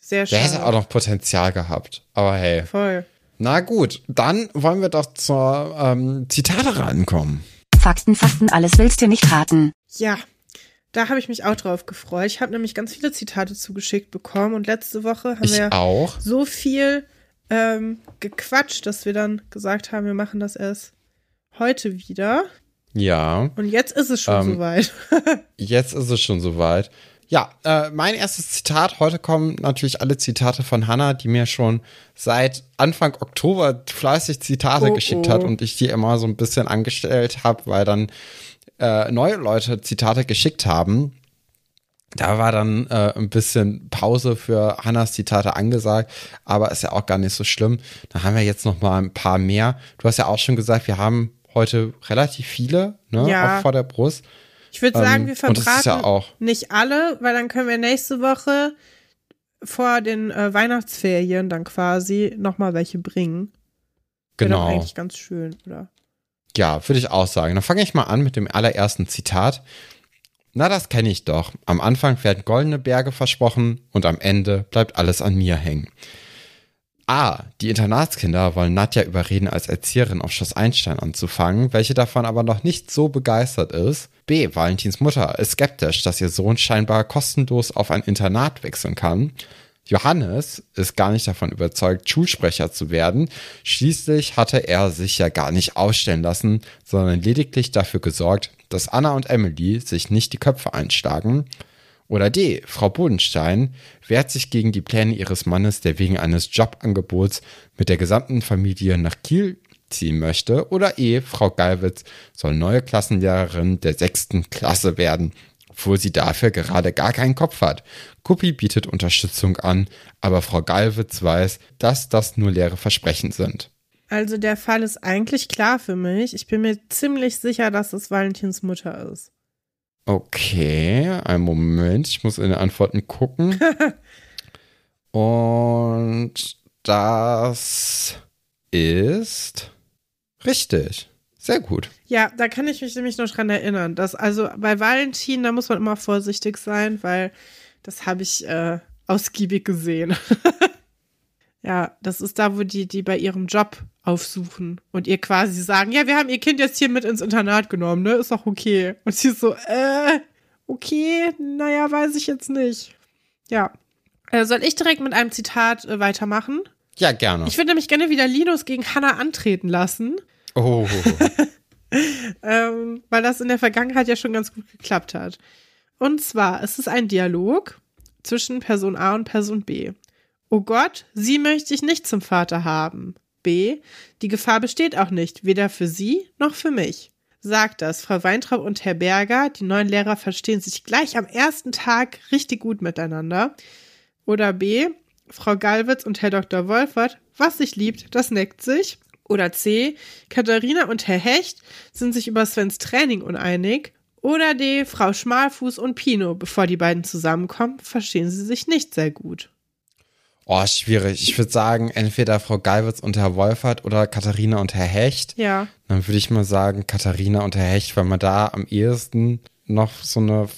sehr schön. Der hätte auch noch Potenzial gehabt. Aber hey. Voll. Na gut, dann wollen wir doch zur ähm, Zitate rankommen. Fakten, Fakten, alles willst du nicht raten. Ja, da habe ich mich auch drauf gefreut. Ich habe nämlich ganz viele Zitate zugeschickt bekommen und letzte Woche haben ich wir auch. so viel ähm, gequatscht, dass wir dann gesagt haben, wir machen das erst heute wieder. Ja. Und jetzt ist es schon ähm, soweit. jetzt ist es schon soweit. Ja, äh, mein erstes Zitat. Heute kommen natürlich alle Zitate von Hannah, die mir schon seit Anfang Oktober fleißig Zitate oh, geschickt oh. hat und ich die immer so ein bisschen angestellt habe, weil dann äh, neue Leute Zitate geschickt haben. Da war dann äh, ein bisschen Pause für Hannas Zitate angesagt, aber ist ja auch gar nicht so schlimm. Da haben wir jetzt noch mal ein paar mehr. Du hast ja auch schon gesagt, wir haben heute relativ viele, ne, ja. auch vor der Brust. Ich würde sagen, ähm, wir verbraten ja nicht alle, weil dann können wir nächste Woche vor den äh, Weihnachtsferien dann quasi nochmal welche bringen. Genau. Wäre eigentlich ganz schön, oder? Ja, würde ich auch sagen. Dann fange ich mal an mit dem allerersten Zitat. Na, das kenne ich doch. Am Anfang werden goldene Berge versprochen und am Ende bleibt alles an mir hängen. A. Die Internatskinder wollen Nadja überreden, als Erzieherin auf Schloss Einstein anzufangen, welche davon aber noch nicht so begeistert ist. B. Valentins Mutter ist skeptisch, dass ihr Sohn scheinbar kostenlos auf ein Internat wechseln kann. Johannes ist gar nicht davon überzeugt, Schulsprecher zu werden. Schließlich hatte er sich ja gar nicht ausstellen lassen, sondern lediglich dafür gesorgt, dass Anna und Emily sich nicht die Köpfe einschlagen. Oder D. Frau Bodenstein wehrt sich gegen die Pläne ihres Mannes, der wegen eines Jobangebots mit der gesamten Familie nach Kiel ziehen möchte. Oder E. Frau Gallwitz soll neue Klassenlehrerin der sechsten Klasse werden, obwohl sie dafür gerade gar keinen Kopf hat. Kuppi bietet Unterstützung an, aber Frau Gallwitz weiß, dass das nur leere Versprechen sind. Also der Fall ist eigentlich klar für mich. Ich bin mir ziemlich sicher, dass es Valentins Mutter ist. Okay, einen Moment, ich muss in den Antworten gucken. Und das ist richtig. Sehr gut. Ja, da kann ich mich nämlich noch dran erinnern, dass also bei Valentin, da muss man immer vorsichtig sein, weil das habe ich äh, ausgiebig gesehen. ja, das ist da, wo die, die bei ihrem Job aufsuchen und ihr quasi sagen, ja, wir haben ihr Kind jetzt hier mit ins Internat genommen, ne? Ist doch okay. Und sie ist so, äh, okay, naja, weiß ich jetzt nicht. Ja. Äh, soll ich direkt mit einem Zitat äh, weitermachen? Ja, gerne. Ich würde nämlich gerne wieder Linus gegen Hannah antreten lassen. Oh. ähm, weil das in der Vergangenheit ja schon ganz gut geklappt hat. Und zwar es ist ein Dialog zwischen Person A und Person B. Oh Gott, sie möchte ich nicht zum Vater haben. B. Die Gefahr besteht auch nicht, weder für sie noch für mich. Sagt das Frau Weintraub und Herr Berger, die neuen Lehrer verstehen sich gleich am ersten Tag richtig gut miteinander. Oder B. Frau Galwitz und Herr Dr. Wolfert, was sich liebt, das neckt sich. Oder C. Katharina und Herr Hecht sind sich über Svens Training uneinig. Oder D. Frau Schmalfuß und Pino, bevor die beiden zusammenkommen, verstehen sie sich nicht sehr gut. Oh, schwierig. Ich würde sagen, entweder Frau Galwitz und Herr Wolfert oder Katharina und Herr Hecht. Ja. Dann würde ich mal sagen Katharina und Herr Hecht, weil man da am ehesten noch so eine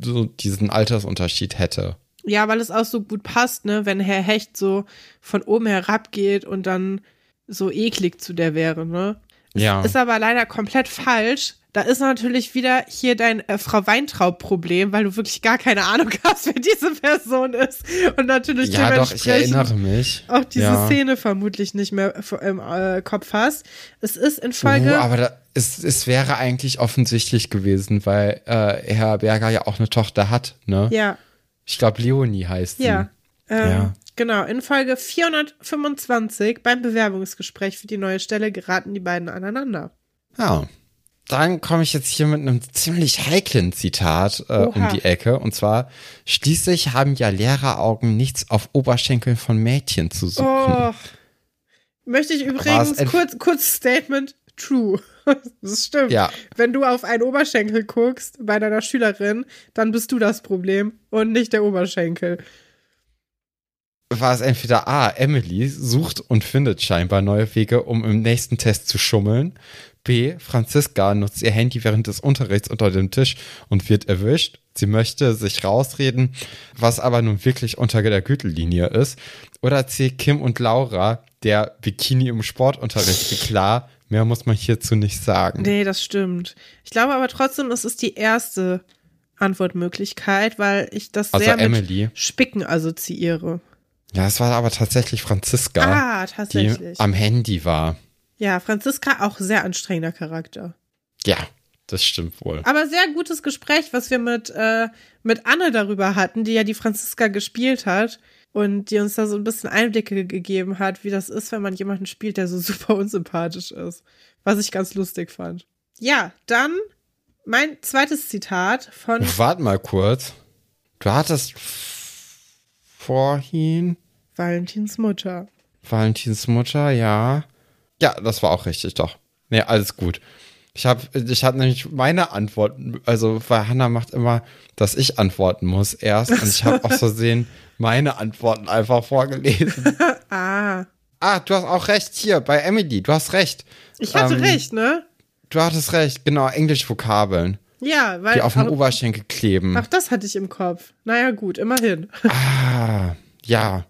so diesen Altersunterschied hätte. Ja, weil es auch so gut passt, ne, wenn Herr Hecht so von oben herab geht und dann so eklig zu der wäre, ne? Ja. Ist aber leider komplett falsch. Da ist natürlich wieder hier dein äh, Frau Weintraub-Problem, weil du wirklich gar keine Ahnung hast, wer diese Person ist. Und natürlich ja, doch, ich erinnere mich. auch diese ja. Szene vermutlich nicht mehr im äh, Kopf hast. Es ist in Folge. Oh, aber da, es, es wäre eigentlich offensichtlich gewesen, weil äh, Herr Berger ja auch eine Tochter hat, ne? ja, Ich glaube, Leonie heißt sie. ja. Ähm, Ja. Genau, in Folge 425 beim Bewerbungsgespräch für die neue Stelle geraten die beiden aneinander. Ja. Dann komme ich jetzt hier mit einem ziemlich heiklen Zitat äh, um die Ecke. Und zwar, schließlich haben ja Lehreraugen nichts auf Oberschenkeln von Mädchen zu suchen. Oh. Möchte ich übrigens kurz, kurz Statement true. Das stimmt. Ja. Wenn du auf einen Oberschenkel guckst bei deiner Schülerin, dann bist du das Problem und nicht der Oberschenkel. War es entweder A, Emily sucht und findet scheinbar neue Wege, um im nächsten Test zu schummeln. B, Franziska nutzt ihr Handy während des Unterrichts unter dem Tisch und wird erwischt. Sie möchte sich rausreden, was aber nun wirklich unter der Gürtellinie ist. Oder C, Kim und Laura, der Bikini im Sportunterricht. Klar, mehr muss man hierzu nicht sagen. Nee, das stimmt. Ich glaube aber trotzdem, es ist die erste Antwortmöglichkeit, weil ich das Also sehr Emily. mit Spicken assoziiere. Ja, es war aber tatsächlich Franziska, Ah, die tatsächlich. am Handy war. Ja, Franziska auch sehr anstrengender Charakter. Ja, das stimmt wohl. Aber sehr gutes Gespräch, was wir mit, äh, mit Anne darüber hatten, die ja die Franziska gespielt hat und die uns da so ein bisschen Einblicke gegeben hat, wie das ist, wenn man jemanden spielt, der so super unsympathisch ist. Was ich ganz lustig fand. Ja, dann mein zweites Zitat von. Warte mal kurz. Du hattest vorhin Valentins Mutter. Valentins Mutter, ja. Ja, das war auch richtig, doch. Nee, alles gut. Ich habe ich hab nämlich meine Antworten, also weil Hannah macht immer, dass ich antworten muss erst und ich habe aus Versehen meine Antworten einfach vorgelesen. Ah, Ah, du hast auch recht hier bei Emily, du hast recht. ich hatte Ähm, recht, ne? Du hattest recht, genau, Englisch-Vokabeln, Ja, weil. die auf dem Oberschenkel kleben. ach, das hatte ich im Kopf. Naja, gut, immerhin. Ah, ja.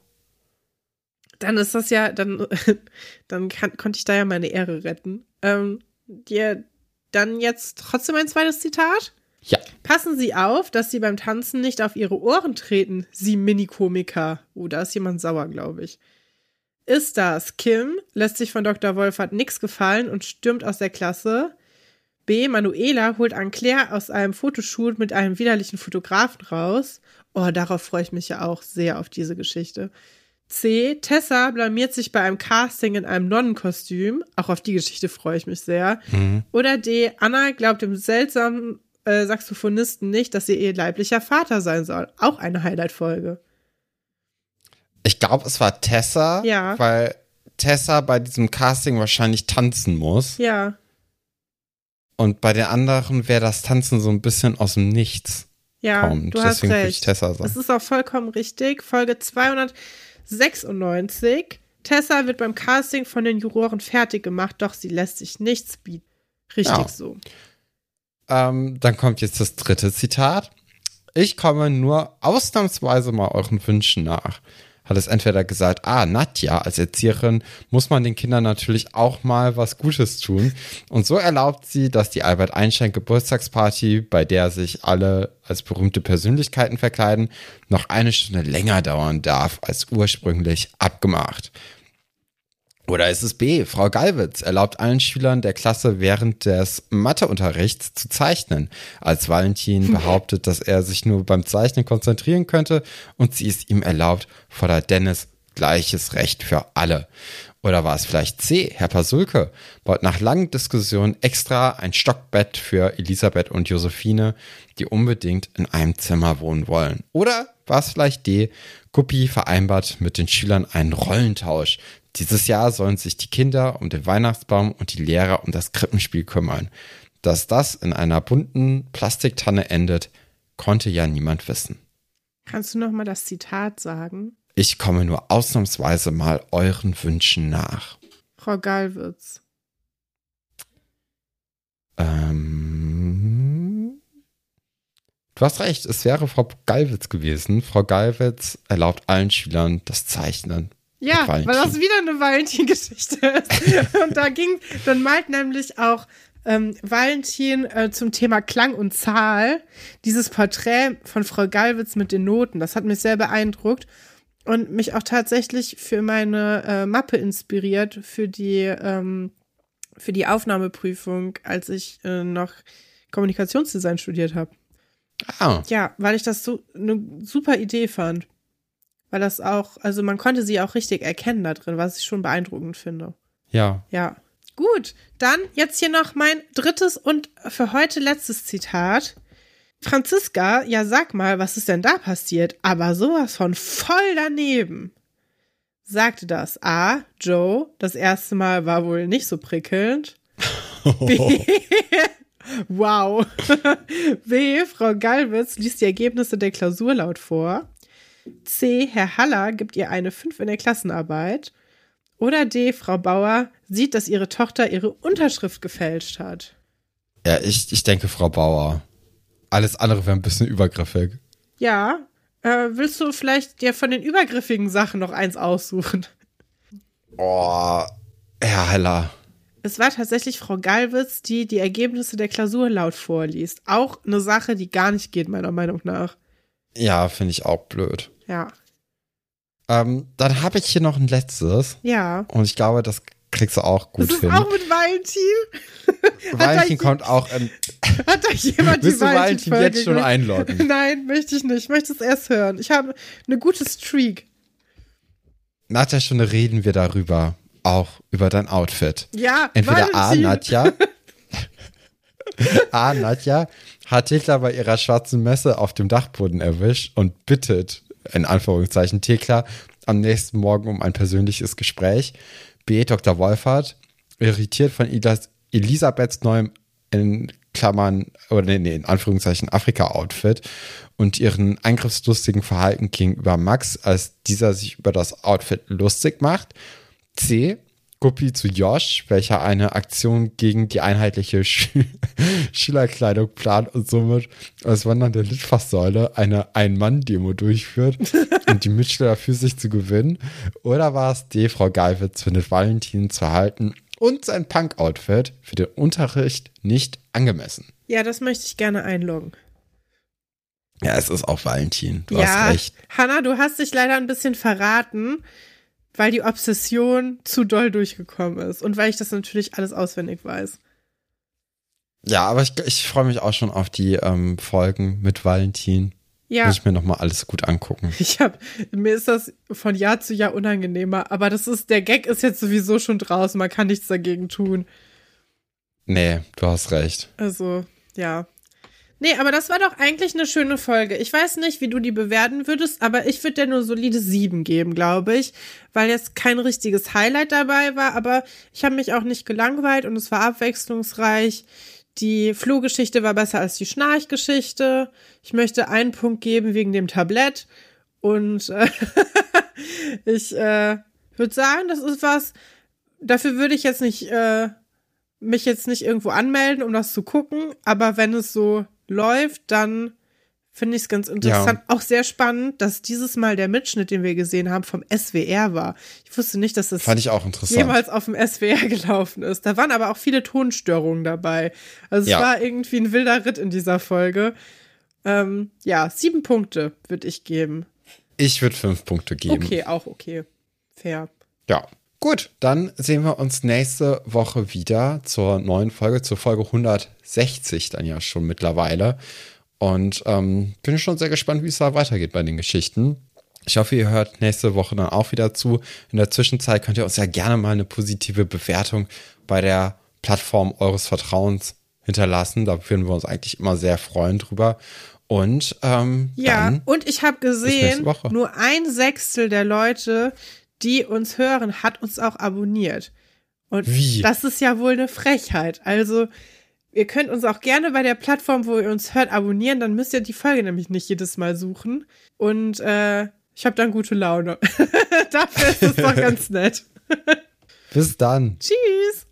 Dann ist das ja, dann, dann kann, konnte ich da ja meine Ehre retten. Ähm, dir dann jetzt trotzdem ein zweites Zitat? Ja. Passen Sie auf, dass Sie beim Tanzen nicht auf Ihre Ohren treten, Sie Mini-Komiker. Oh, da ist jemand sauer, glaube ich. Ist das Kim, lässt sich von Dr. Wolfert nix gefallen und stürmt aus der Klasse. B. Manuela holt an Claire aus einem Fotoshoot mit einem widerlichen Fotografen raus. Oh, darauf freue ich mich ja auch sehr auf diese Geschichte. C. Tessa blamiert sich bei einem Casting in einem Nonnenkostüm. Auch auf die Geschichte freue ich mich sehr. Oder D. Anna glaubt dem seltsamen äh, Saxophonisten nicht, dass sie ihr leiblicher Vater sein soll. Auch eine Highlight-Folge. Ich glaube, es war Tessa, Ja. weil Tessa bei diesem Casting wahrscheinlich tanzen muss. Ja, Und bei den anderen wäre das Tanzen so ein bisschen aus dem Nichts. Ja, kommt. du hast Deswegen würde ich recht. Tessa sagen. Das ist auch vollkommen richtig. Folge 296. Tessa wird beim Casting von den Juroren fertig gemacht, doch sie lässt sich nichts bieten. Richtig Ja. so. Ähm, dann kommt jetzt das dritte Zitat. Ich komme nur ausnahmsweise mal euren Wünschen nach. Hat es entweder gesagt, ah, Nadja, als Erzieherin muss man den Kindern natürlich auch mal was Gutes tun. Und so erlaubt sie, dass die Albert Einstein Geburtstagsparty, bei der sich alle als berühmte Persönlichkeiten verkleiden, noch eine Stunde länger dauern darf als ursprünglich abgemacht. Oder ist es B? Frau Galwitz erlaubt allen Schülern der Klasse während des Matheunterrichts zu zeichnen, als Valentin behauptet, dass er sich nur beim Zeichnen konzentrieren könnte und sie es ihm erlaubt, fordert Dennis gleiches Recht für alle. Oder war es vielleicht C? Herr Pasulke baut nach langen Diskussionen extra ein Stockbett für Elisabeth und Josephine, die unbedingt in einem Zimmer wohnen wollen. Oder war es vielleicht D? Guppi vereinbart mit den Schülern einen Rollentausch. Dieses Jahr sollen sich die Kinder um den Weihnachtsbaum und die Lehrer um das Krippenspiel kümmern. Dass das in einer bunten Plastiktanne endet, konnte ja niemand wissen. Kannst du noch mal das Zitat sagen? Ich komme nur ausnahmsweise mal euren Wünschen nach. Frau Gallwitz. Ähm, du hast recht, es wäre Frau Gallwitz gewesen. Frau Gallwitz erlaubt allen Schülern das Zeichnen. Ja, weil das wieder eine Valentin-Geschichte ist. Und da ging, dann malt nämlich auch ähm, Valentin äh, zum Thema Klang und Zahl dieses Porträt von Frau Gallwitz mit den Noten. Das hat mich sehr beeindruckt und mich auch tatsächlich für meine äh, Mappe inspiriert, für die, ähm, für die Aufnahmeprüfung, als ich äh, noch Kommunikationsdesign studiert habe. Ah, Ja, weil ich das so eine super Idee fand. Weil das auch, also man konnte sie auch richtig erkennen da drin, was ich schon beeindruckend finde. ja. Ja. Gut, dann jetzt hier noch mein drittes und für heute letztes Zitat. Franziska, ja sag mal, was ist denn da passiert? Aber sowas von voll daneben. Sagte das A. Joe, das erste Mal war wohl nicht so prickelnd. B. wow. B. Frau Gallwitz liest die Ergebnisse der Klausur laut vor. C. Herr Haller gibt ihr eine 5 in der Klassenarbeit. Oder D. Frau Bauer sieht, dass ihre Tochter ihre Unterschrift gefälscht hat. Ja, ich, ich denke Frau Bauer. Alles andere wäre ein bisschen übergriffig. Ja, äh, willst du vielleicht dir von den übergriffigen Sachen noch eins aussuchen? Oh, Herr Heller. Es war tatsächlich Frau Gallwitz, die die Ergebnisse der Klausur laut vorliest. Auch eine Sache, die gar nicht geht, meiner Meinung nach. Ja, finde ich auch blöd. Ja. Ähm, dann habe ich hier noch ein letztes. Ja. Und ich glaube, das kriegst du auch gut das ist hin. auch mit Valentin. Valentin kommt auch in. Hat da jemand Willst die du Valentin Valentin-Folge jetzt schon gehört? einloggen? Nein, möchte ich nicht. Ich möchte es erst hören. Ich habe eine gute Streak. Nach der Stunde reden wir darüber. Auch über dein Outfit. Ja, Entweder A, Valentin. Nadja. A, Nadja hat Thekla bei ihrer schwarzen Messe auf dem Dachboden erwischt und bittet, in Anführungszeichen, Thekla am nächsten Morgen um ein persönliches Gespräch. B, Dr. Wolfert, irritiert von Elis Elisabeths neuem, in Klammern, oder nee, in Anführungszeichen Afrika-Outfit und ihren angriffslustigen Verhalten gegenüber Max, als dieser sich über das Outfit lustig macht. C. Guppi zu Josh, welcher eine Aktion gegen die einheitliche Schü Schülerkleidung plant und somit als wandernde Litfaßsäule eine Ein-Mann-Demo durchführt, um die Mitschüler für sich zu gewinnen. Oder war es D. Frau Geilwitz findet Valentin zu halten und sein Punk-Outfit für den Unterricht nicht angemessen. Ja, das möchte ich gerne einloggen. Ja, es ist auch Valentin. Du ja, hast recht. Hanna, du hast dich leider ein bisschen verraten, weil die Obsession zu doll durchgekommen ist und weil ich das natürlich alles auswendig weiß. Ja, aber ich, ich freue mich auch schon auf die ähm, Folgen mit Valentin. Ja, Muss ich mir nochmal alles gut angucken. ich habe mir ist das von Jahr zu Jahr unangenehmer, aber das ist der Gag ist jetzt sowieso schon draußen, man kann nichts dagegen tun. Nee, du hast recht. Also, ja. Nee, aber das war doch eigentlich eine schöne Folge. Ich weiß nicht, wie du die bewerten würdest, aber ich würde dir nur solide sieben geben, glaube ich, weil jetzt kein richtiges Highlight dabei war, aber ich habe mich auch nicht gelangweilt und es war abwechslungsreich. Die Flohgeschichte war besser als die Schnarchgeschichte. Ich möchte einen Punkt geben wegen dem Tablett. Und äh, ich äh, würde sagen, das ist was, dafür würde ich jetzt nicht, äh, mich jetzt nicht irgendwo anmelden, um das zu gucken. Aber wenn es so läuft, dann finde ich es ganz interessant. Ja. Auch sehr spannend, dass dieses Mal der Mitschnitt, den wir gesehen haben, vom SWR war. Ich wusste nicht, dass das jemals auf dem SWR gelaufen ist. Da waren aber auch viele Tonstörungen dabei. Also es ja. war irgendwie ein wilder Ritt in dieser Folge. Ähm, ja, sieben Punkte würde ich geben. Ich würde fünf Punkte geben. Okay, auch okay. Fair. Ja. Gut, dann sehen wir uns nächste Woche wieder zur neuen Folge, zur Folge 160 dann ja schon mittlerweile. Und ähm, bin schon sehr gespannt, wie es da weitergeht bei den Geschichten. Ich hoffe, ihr hört nächste Woche dann auch wieder zu. In der Zwischenzeit könnt ihr uns ja gerne mal eine positive Bewertung bei der Plattform eures Vertrauens hinterlassen. Da würden wir uns eigentlich immer sehr freuen drüber. Und ähm, ja, und ich habe gesehen, nur ein Sechstel der Leute, die uns hören, hat uns auch abonniert. Und Wie? das ist ja wohl eine Frechheit. Also Ihr könnt uns auch gerne bei der Plattform, wo ihr uns hört, abonnieren. Dann müsst ihr die Folge nämlich nicht jedes Mal suchen. Und äh, ich habe dann gute Laune. Dafür ist es doch ganz nett. Bis dann. Tschüss.